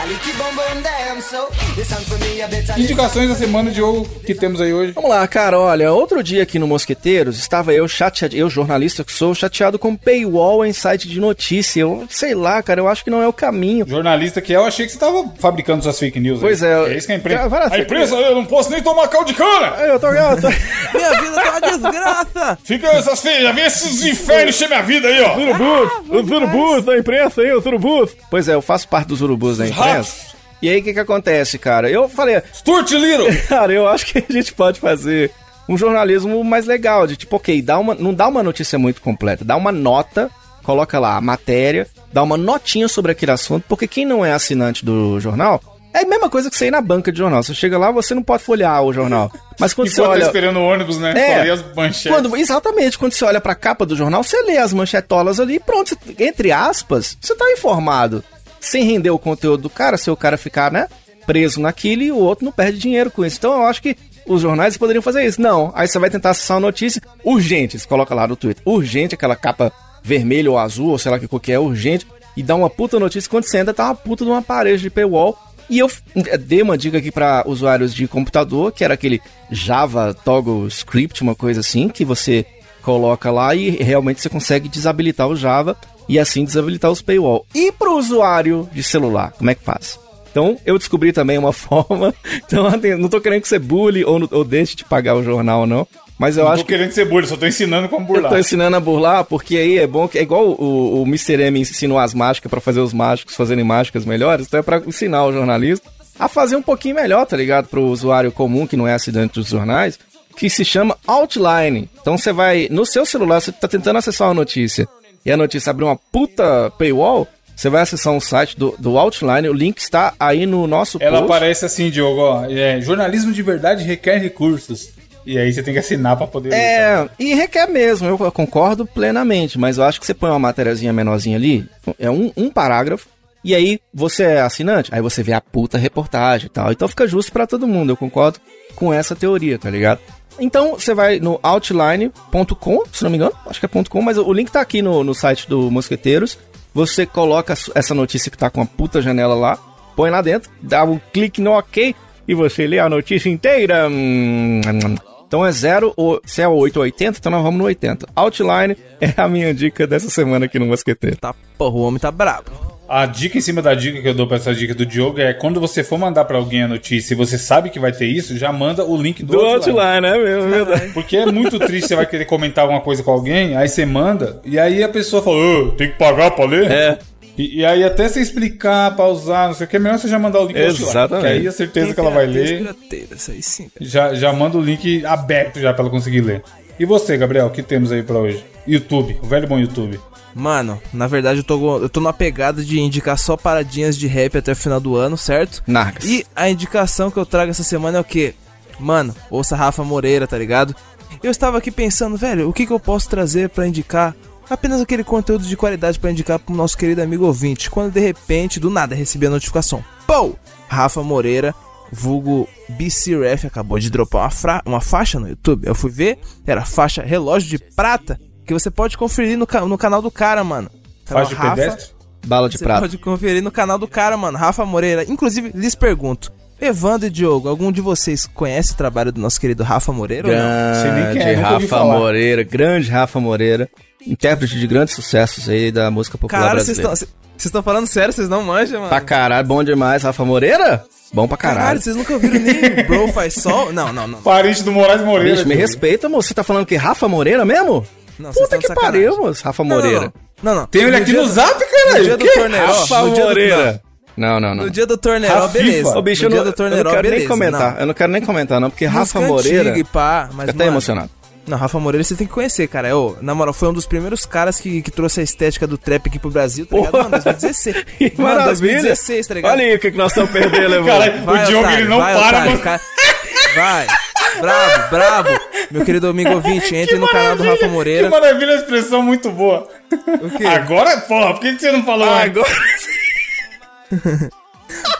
I down. So, this for me, better listen. Indicações da semana, Diogo, que temos aí hoje. Vamos lá, cara, olha, outro dia aqui no Mosqueteiros, estava eu chateado, eu jornalista que sou, chateado com paywall em site de notícia. Eu sei lá, cara, eu acho que não é o caminho. Jornalista que é, eu achei que você tava fabricando suas fake news. aí. Pois é, É isso que a imprensa. Cara, a imprensa, eu não posso nem tomar caldo de cana! Eu tô, eu tô... Minha vida tá uma desgraça. Fica essas feias, já vem esses infernos encher minha vida aí, ó. Urubus, os urubus da imprensa aí, os urubus. Pois é, eu faço parte dos urubus da imprensa. E aí, o que que acontece, cara? Eu falei, Stuart Little! cara, eu acho que a gente pode fazer um jornalismo mais legal, de tipo, ok, dá uma, não dá uma notícia muito completa, dá uma nota, coloca lá a matéria, dá uma notinha sobre aquele assunto, porque quem não é assinante do jornal, é a mesma coisa que você ir na banca de jornal. Você chega lá, você não pode folhear o jornal. Mas quando você tá olha... esperando o ônibus, né? É. Só as manchetes. Quando, exatamente, quando você olha pra capa do jornal, você lê as manchetolas ali e pronto, entre aspas, você tá informado. Sem render o conteúdo do cara, se o cara ficar, né, preso naquilo e o outro não perde dinheiro com isso. Então eu acho que os jornais poderiam fazer isso. Não, aí você vai tentar acessar uma notícia urgente, você coloca lá no Twitter, urgente, aquela capa vermelha ou azul, ou sei lá que que é, urgente, e dá uma puta notícia, quando você entra, tá uma puta de uma parede de paywall. E eu f- dei uma dica aqui para usuários de computador, que era aquele Java Toggle Script, uma coisa assim, que você coloca lá e realmente você consegue desabilitar o Java e assim desabilitar os paywall. E para o usuário de celular, como é que faz? Então, eu descobri também uma forma. Então, não tô querendo que você bully ou, ou deixe de pagar o jornal, não. Mas eu Não acho tô que querendo ser burro, só tô ensinando como eu burlar. tô ensinando a burlar, porque aí é bom que é igual o, o Mr. M ensinou as mágicas pra fazer os mágicos fazerem mágicas melhores, então é pra ensinar o jornalista a fazer um pouquinho melhor, tá ligado? Pro usuário comum que não é assinante dos jornais, que se chama Outline. Então você vai no seu celular, você tá tentando acessar uma notícia e a notícia abriu uma puta paywall, você vai acessar um site do, do Outline, o link está aí no nosso Ela post. aparece assim, Diogo, ó. É, jornalismo de verdade requer recursos. E aí você tem que assinar pra poder. É, e requer mesmo, eu concordo plenamente, mas eu acho que você põe uma matériazinha menorzinha ali, é um, um parágrafo, e aí você é assinante, aí você vê a puta reportagem e tal. Então fica justo pra todo mundo, eu concordo com essa teoria, tá ligado? Então você vai no outline.com, se não me engano, acho que é .com, mas o link tá aqui no, no site do Mosqueteiros. Você coloca essa notícia que tá com a puta janela lá, põe lá dentro, dá um clique no OK e você lê a notícia inteira. Hum, Então é 0, ou se é o 880, então nós vamos no 80. Outline é a minha dica dessa semana aqui no Mosqueteiro. Tá, porra, o homem tá brabo. A dica em cima da dica que eu dou pra essa dica do Diogo é quando você for mandar pra alguém a notícia e você sabe que vai ter isso, já manda o link do, Do Outline. Outline, né? Mesmo, verdade. Porque é muito triste, você vai querer comentar alguma coisa com alguém, aí você manda, e aí a pessoa fala, "Ô, tem que pagar pra ler? É. E, e aí até você explicar, pausar, não sei o que, é melhor você já mandar o link Exatamente. Que aí a certeza que ela vai ler, aí sim. já, já manda o link aberto já pra ela conseguir ler. E você, Gabriel, o que temos aí pra hoje? YouTube, o velho bom YouTube. Mano, na verdade eu tô, eu tô numa pegada de indicar só paradinhas de rap até o final do ano, certo? Narcas. E a indicação que eu trago essa semana é o quê? Mano, ouça Rafa Moreira, tá ligado? Eu estava aqui pensando, velho, o que, que eu posso trazer pra indicar? Apenas aquele conteúdo de qualidade pra indicar pro nosso querido amigo ouvinte. Quando de repente, do nada, recebi a notificação. Pô! Rafa Moreira, vulgo BC Ref, acabou de dropar uma, fra- uma faixa no YouTube. Eu fui ver, era faixa relógio de prata, que você pode conferir no, ca- no canal do cara, mano. Canal Faz de Rafa- pedestre? Bala de você prata. pode conferir no canal do cara, mano, Rafa Moreira. Inclusive, lhes pergunto, Evandro e Diogo, algum de vocês conhece o trabalho do nosso querido Rafa Moreira ou não? Grande é, ouvi Rafa. Moreira, grande Rafa Moreira, intérprete de grandes sucessos aí da música popular vocês brasileira. estão vocês estão falando sério, vocês não manjam, mano? Pra caralho, bom demais, Rafa Moreira? Bom pra Caralho, caralho. vocês nunca ouviram nem Bro Faz Sol? Não, não, não. Parente do Moraes Moreira. Bicho, me respeita, moço. Você tá falando que Rafa Moreira mesmo? não Puta que sacanagem. pariu, moço. Rafa Não, não, Moreira. Não, não. Tem ele No aqui no do- zap, No caralho. dia O do torneio, Rafa no dia do- Moreira. Não, não, não. No dia do torneio, beleza. Ô, bicho, no eu dia não, do eu torneio, não quero nem beleza. comentar. Não. Eu não quero nem comentar, não, porque Rafa Música Moreira. antiga pá, mas, Fica até mano, emocionado. Não, Rafa Moreira você tem que conhecer, cara. Eu, na moral, foi um dos primeiros caras que, que trouxe a estética do trap aqui pro Brasil, tá ligado? Mano, 2016. Que Mano, maravilha. 2016, tá ligado? Olha aí o que, que nós estamos perdendo, irmão. Caralho, o Diogo ele não vai, para, otário, mano. cara. Vai. Brabo, brabo. Meu querido amigo ouvinte, entre no canal do Rafa Que Moreira. maravilha, a expressão muito boa. O quê? Agora, porra, por que que você não falou? Agora.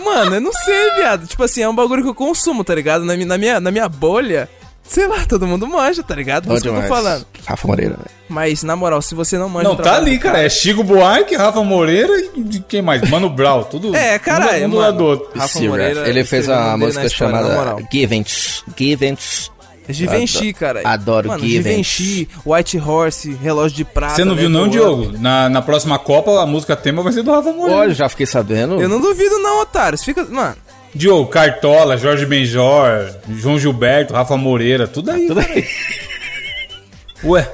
Mano, eu não sei, viado. Tipo assim, é um bagulho que eu consumo, tá ligado? Na, na minha, na minha bolha. Sei lá, todo mundo manja, tá ligado? Por isso que eu tô falando. Rafa Moreira, velho. Mas, na moral, se você não manja Não, tá ali, cara. É Chico Buarque, Rafa Moreira e de quem mais? Mano Brau, tudo. É, caralho, um do mano. lado do outro. Rafa Esse Moreira rap. Ele fez dele música história, chamada. Givens. Givens. Givenchy, cara. adoro Mano, Givenchy. Givenchy, White Horse, relógio de prata. Você não viu, não, Never Diogo? Na, na próxima Copa, a música tema vai ser do Rafa Moreira. Olha, já fiquei sabendo. Eu não duvido, não, otários. Fica. Mano, Diogo, Cartola, Jorge Benjor, João Gilberto, Rafa Moreira, tudo aí. Tudo cara. aí. Ué,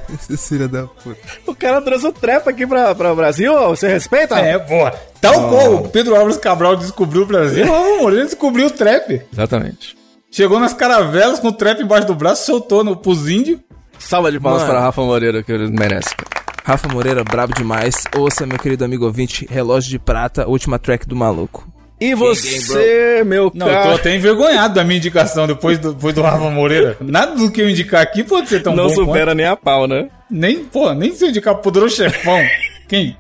da puta. O cara trouxe o trap aqui pra, pra Brasil, você respeita? é, porra. Tal qual o Pedro Álvares Cabral descobriu o Brasil, o Rafa Moreira descobriu o trap. Exatamente. Chegou nas caravelas com o trap embaixo do braço, soltou no, pros índios. Salva de palmas Mano. para Rafa Moreira, que ele merece. cara. Rafa Moreira, brabo demais. Ouça, meu querido amigo ouvinte, Relógio de Prata, última track do maluco. E você, meu Não, eu tô cara, até envergonhado da minha indicação depois do, depois do Rafa Moreira. Nada do que eu indicar aqui pode ser tão não bom supera nem a pau, né? quanto. Nem, pô, nem se eu indicar pro poderoso chefão. Quem?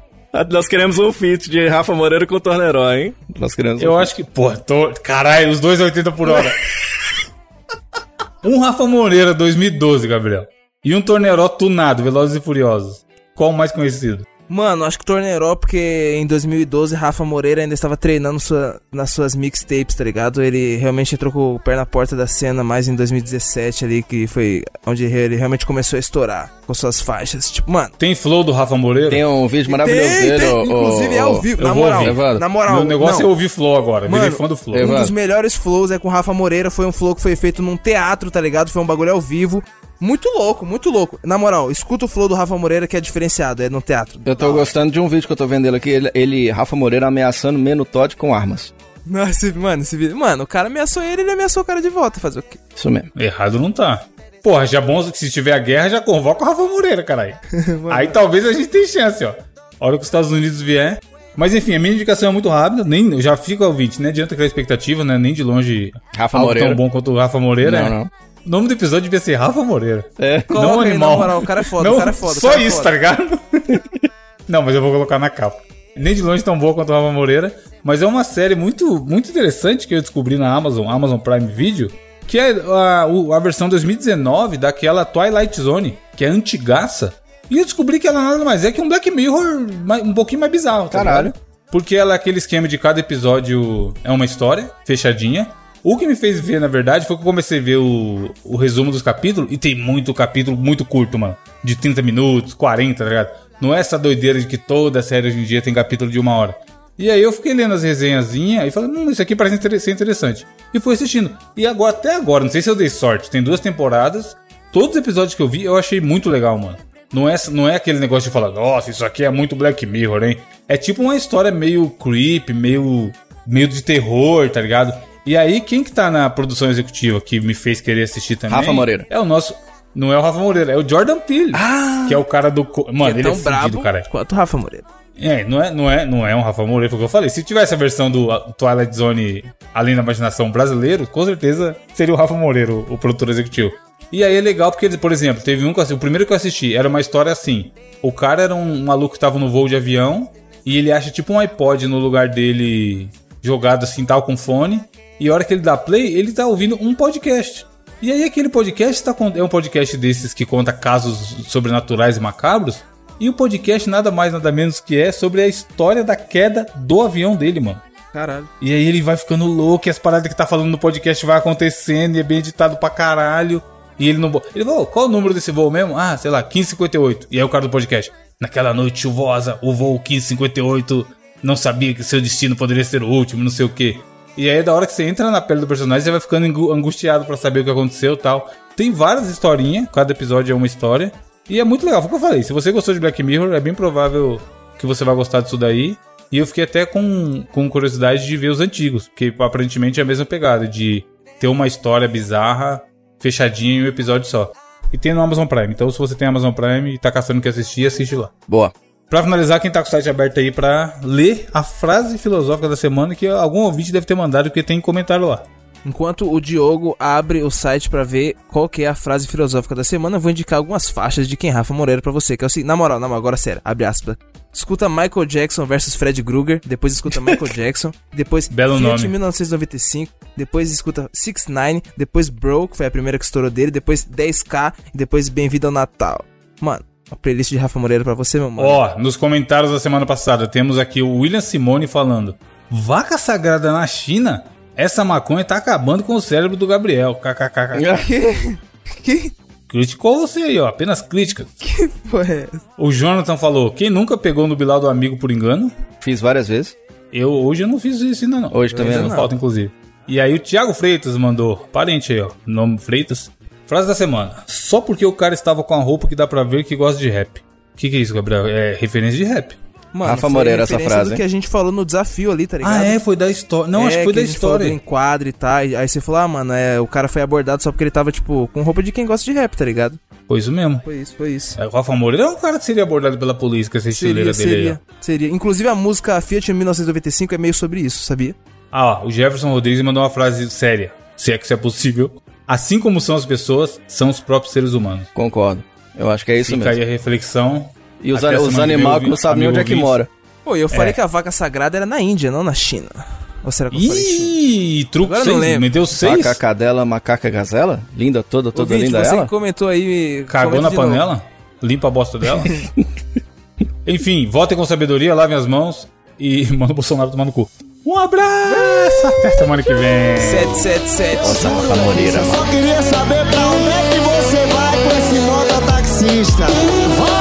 Nós queremos um feat de Rafa Moreira com o Torneró, hein? Nós queremos Eu um acho que, pô, tô, caralho, os dois a 80 por hora. um Rafa Moreira 2012, Gabriel. E um Torneró tunado, Velozes e Furiosos. Qual o mais conhecido? Mano, acho que Torneiró, porque em 2012 Rafa Moreira ainda estava treinando sua- nas suas mixtapes, tá ligado? Ele realmente entrou com o pé na porta da cena mais em 2017 ali, que foi onde ele realmente começou a estourar com suas faixas. Tipo, mano. Tem flow do Rafa Moreira? Tem um vídeo maravilhoso Tem, dele, tem, inclusive é ao vivo, eu na moral. ouvir. Na moral. Meu negócio não. é ouvir flow agora. Virei Mano, fã do flow. Um Evandro. dos melhores flows é com o Rafa Moreira. Foi um flow que foi feito num teatro, tá ligado? Foi um bagulho ao vivo. Muito louco, muito louco. Na moral, escuta o flow do Rafa Moreira que é diferenciado, é no teatro. Eu tô gostando de um vídeo que eu tô vendo dele aqui, ele, ele Rafa Moreira ameaçando Meno Todd com armas. Nossa, mano, esse vídeo. Mano, o cara ameaçou ele, ele ameaçou o cara de volta. Fazer o quê? Isso mesmo. Errado não tá. Porra, já bom que se tiver a guerra, já convoca o Rafa Moreira, caralho. Aí talvez a gente tenha chance, ó. A hora que os Estados Unidos vier. Mas enfim, a minha indicação é muito rápida. Nem, eu já fico ao ouvinte, não adianta criar expectativa, né? Nem de longe Rafa algo Moreira. tão bom quanto o Rafa Moreira. Não, é. não. O nome do episódio devia ser Rafa Moreira. É. Não Coloca aí, animal. na moral, o cara é foda, Não, o cara é foda. Só cara é isso, foda. tá ligado? não, mas eu vou colocar na capa. Nem de longe tão boa quanto o Rafa Moreira. Mas é uma série muito, muito interessante que eu descobri na Amazon, Amazon Prime Video. Que é a, a versão 2019 daquela Twilight Zone, que é antigaça. E eu descobri que ela nada mais é que um Black Mirror um pouquinho mais bizarro, tá Caralho. ligado? Porque ela é aquele esquema de cada episódio é uma história fechadinha. O que me fez ver, na verdade, foi que eu comecei a ver o, o resumo dos capítulos e tem muito capítulo muito curto, mano. De 30 minutos, 40, tá ligado? Não é essa doideira de que toda série hoje em dia tem capítulo de uma hora. E aí eu fiquei lendo as resenhazinhas e falei, hum, isso aqui parece inter- ser interessante. E fui assistindo. E agora, até agora, não sei se eu dei sorte, tem duas temporadas. Todos os episódios que eu vi, eu achei muito legal, mano. Não é, não é aquele negócio de falar, nossa, isso aqui é muito Black Mirror, hein? É tipo uma história meio creep, meio, meio de terror, tá ligado? E aí, quem que tá na produção executiva que me fez querer assistir também? Rafa Moreira. É o nosso. Não é o Rafa Moreira, é o Jordan Peele. que é o cara do. Mano, é ele é fudido, cara. quanto o Rafa Moreira. É, não é, não é, não é um Rafa Moreira, foi o que eu falei. Se tivesse a versão do Twilight Zone Além da Imaginação brasileiro, com certeza seria o Rafa Moreira, o, o produtor executivo. E aí é legal porque, por exemplo, teve um que eu o primeiro que eu assisti era uma história assim. O cara era um maluco que tava no voo de avião e ele acha tipo um iPod no lugar dele jogado assim, tal, com fone. E a hora que ele dá play, ele tá ouvindo um podcast. E aí aquele podcast tá, é um podcast desses que conta casos sobrenaturais e macabros. E o podcast nada mais, nada menos que é sobre a história da queda do avião dele, mano. Caralho. E aí ele vai ficando louco e as paradas que tá falando no podcast vai acontecendo e é bem editado pra caralho. E ele não. Ele falou, qual o número desse voo mesmo? Ah, sei lá, 1558. E aí o cara do podcast. Naquela noite chuvosa, o voo 1558 não sabia que seu destino poderia ser o último, não sei o quê. E aí, da hora que você entra na pele do personagem, você vai ficando angu- angustiado pra saber o que aconteceu tal. Tem várias historinhas, cada episódio é uma história. E é muito legal, foi o que eu falei. Se você gostou de Black Mirror, é bem provável que você vai gostar disso daí. E eu fiquei até com, com curiosidade de ver os antigos, porque aparentemente é a mesma pegada, de ter uma história bizarra, fechadinha em um episódio só. E tem no Amazon Prime, então se você tem Amazon Prime e tá caçando o que assistir, assiste lá. Boa. Pra finalizar, quem tá com o site aberto aí pra ler a frase filosófica da semana que algum ouvinte deve ter mandado, porque tem comentário lá. Enquanto o Diogo abre o site pra ver qual que é a frase filosófica da semana, eu vou indicar algumas faixas de quem Rafa Moreira pra você, que é o seguinte, na moral, na moral, agora sério, abre aspas. Escuta Michael Jackson versus Fred Krueger, depois escuta Michael Jackson, depois Belo Fiat nome. 1995, depois escuta 6 9 depois Bro, que foi a primeira que estourou dele, depois 10K e depois Bem-vindo ao Natal. Mano, a playlist de Rafa Moreira pra você, meu mano. Ó, nos comentários da semana passada, temos aqui o William Simone falando: Vaca sagrada na China? Essa maconha tá acabando com o cérebro do Gabriel. KKKK. que, Criticou você aí, ó. Apenas crítica. que porra é essa? O Jonathan falou: Quem nunca pegou no Bilal do amigo por engano? Fiz várias vezes. Eu hoje eu não fiz isso ainda não. Hoje também Ainda não. falta, inclusive. E aí o Thiago Freitas mandou, parente aí, ó. Nome Freitas. Frase da semana. Só porque o cara estava com a roupa que dá pra ver que gosta de rap. O que, que é isso, Gabriel? É referência de rap. Mano, Rafa foi Moreira, essa referência frase, do que a gente falou no desafio ali, tá ligado? Ah, é? Foi da história. Não, É, acho que foi da a gente falou do história. enquadro e tal. Aí você falou, ah, mano, é, o cara foi abordado só porque ele tava, tipo, com roupa de quem gosta de rap, tá ligado? Foi isso mesmo. Foi isso, foi isso. É, O Rafa Moreira é um cara que seria abordado pela polícia com essa estileira Seria, dele aí. seria, seria. Inclusive a música Fiat 1995 é meio sobre isso, sabia? Ah, ó, o Jefferson Rodrigues mandou uma frase séria. Se é que isso é possível. Assim como são as pessoas, são os próprios seres humanos. Concordo. Eu acho que é isso Fica mesmo. aí a reflexão. E os, os animais que não sabem nem onde é que mora. Pô, eu falei É. que a vaca sagrada era na Índia, não na China. Ou será que eu falei China? Ih, truque Agora eu não 6. lembro. Meteu 6. Vaca, cadela, macaca, gazela? Linda, toda, toda Ouvinte, linda você ela? que comentou aí... Cagou na de novo. panela? Limpa a bosta dela? Enfim, votem com sabedoria, lavem as mãos e manda o Bolsonaro tomar no cu. Um abraço! Até semana que vem. 777. Nossa, Rafa Moreira, mano. só queria saber pra onde é que você vai com esse mototaxista. Volta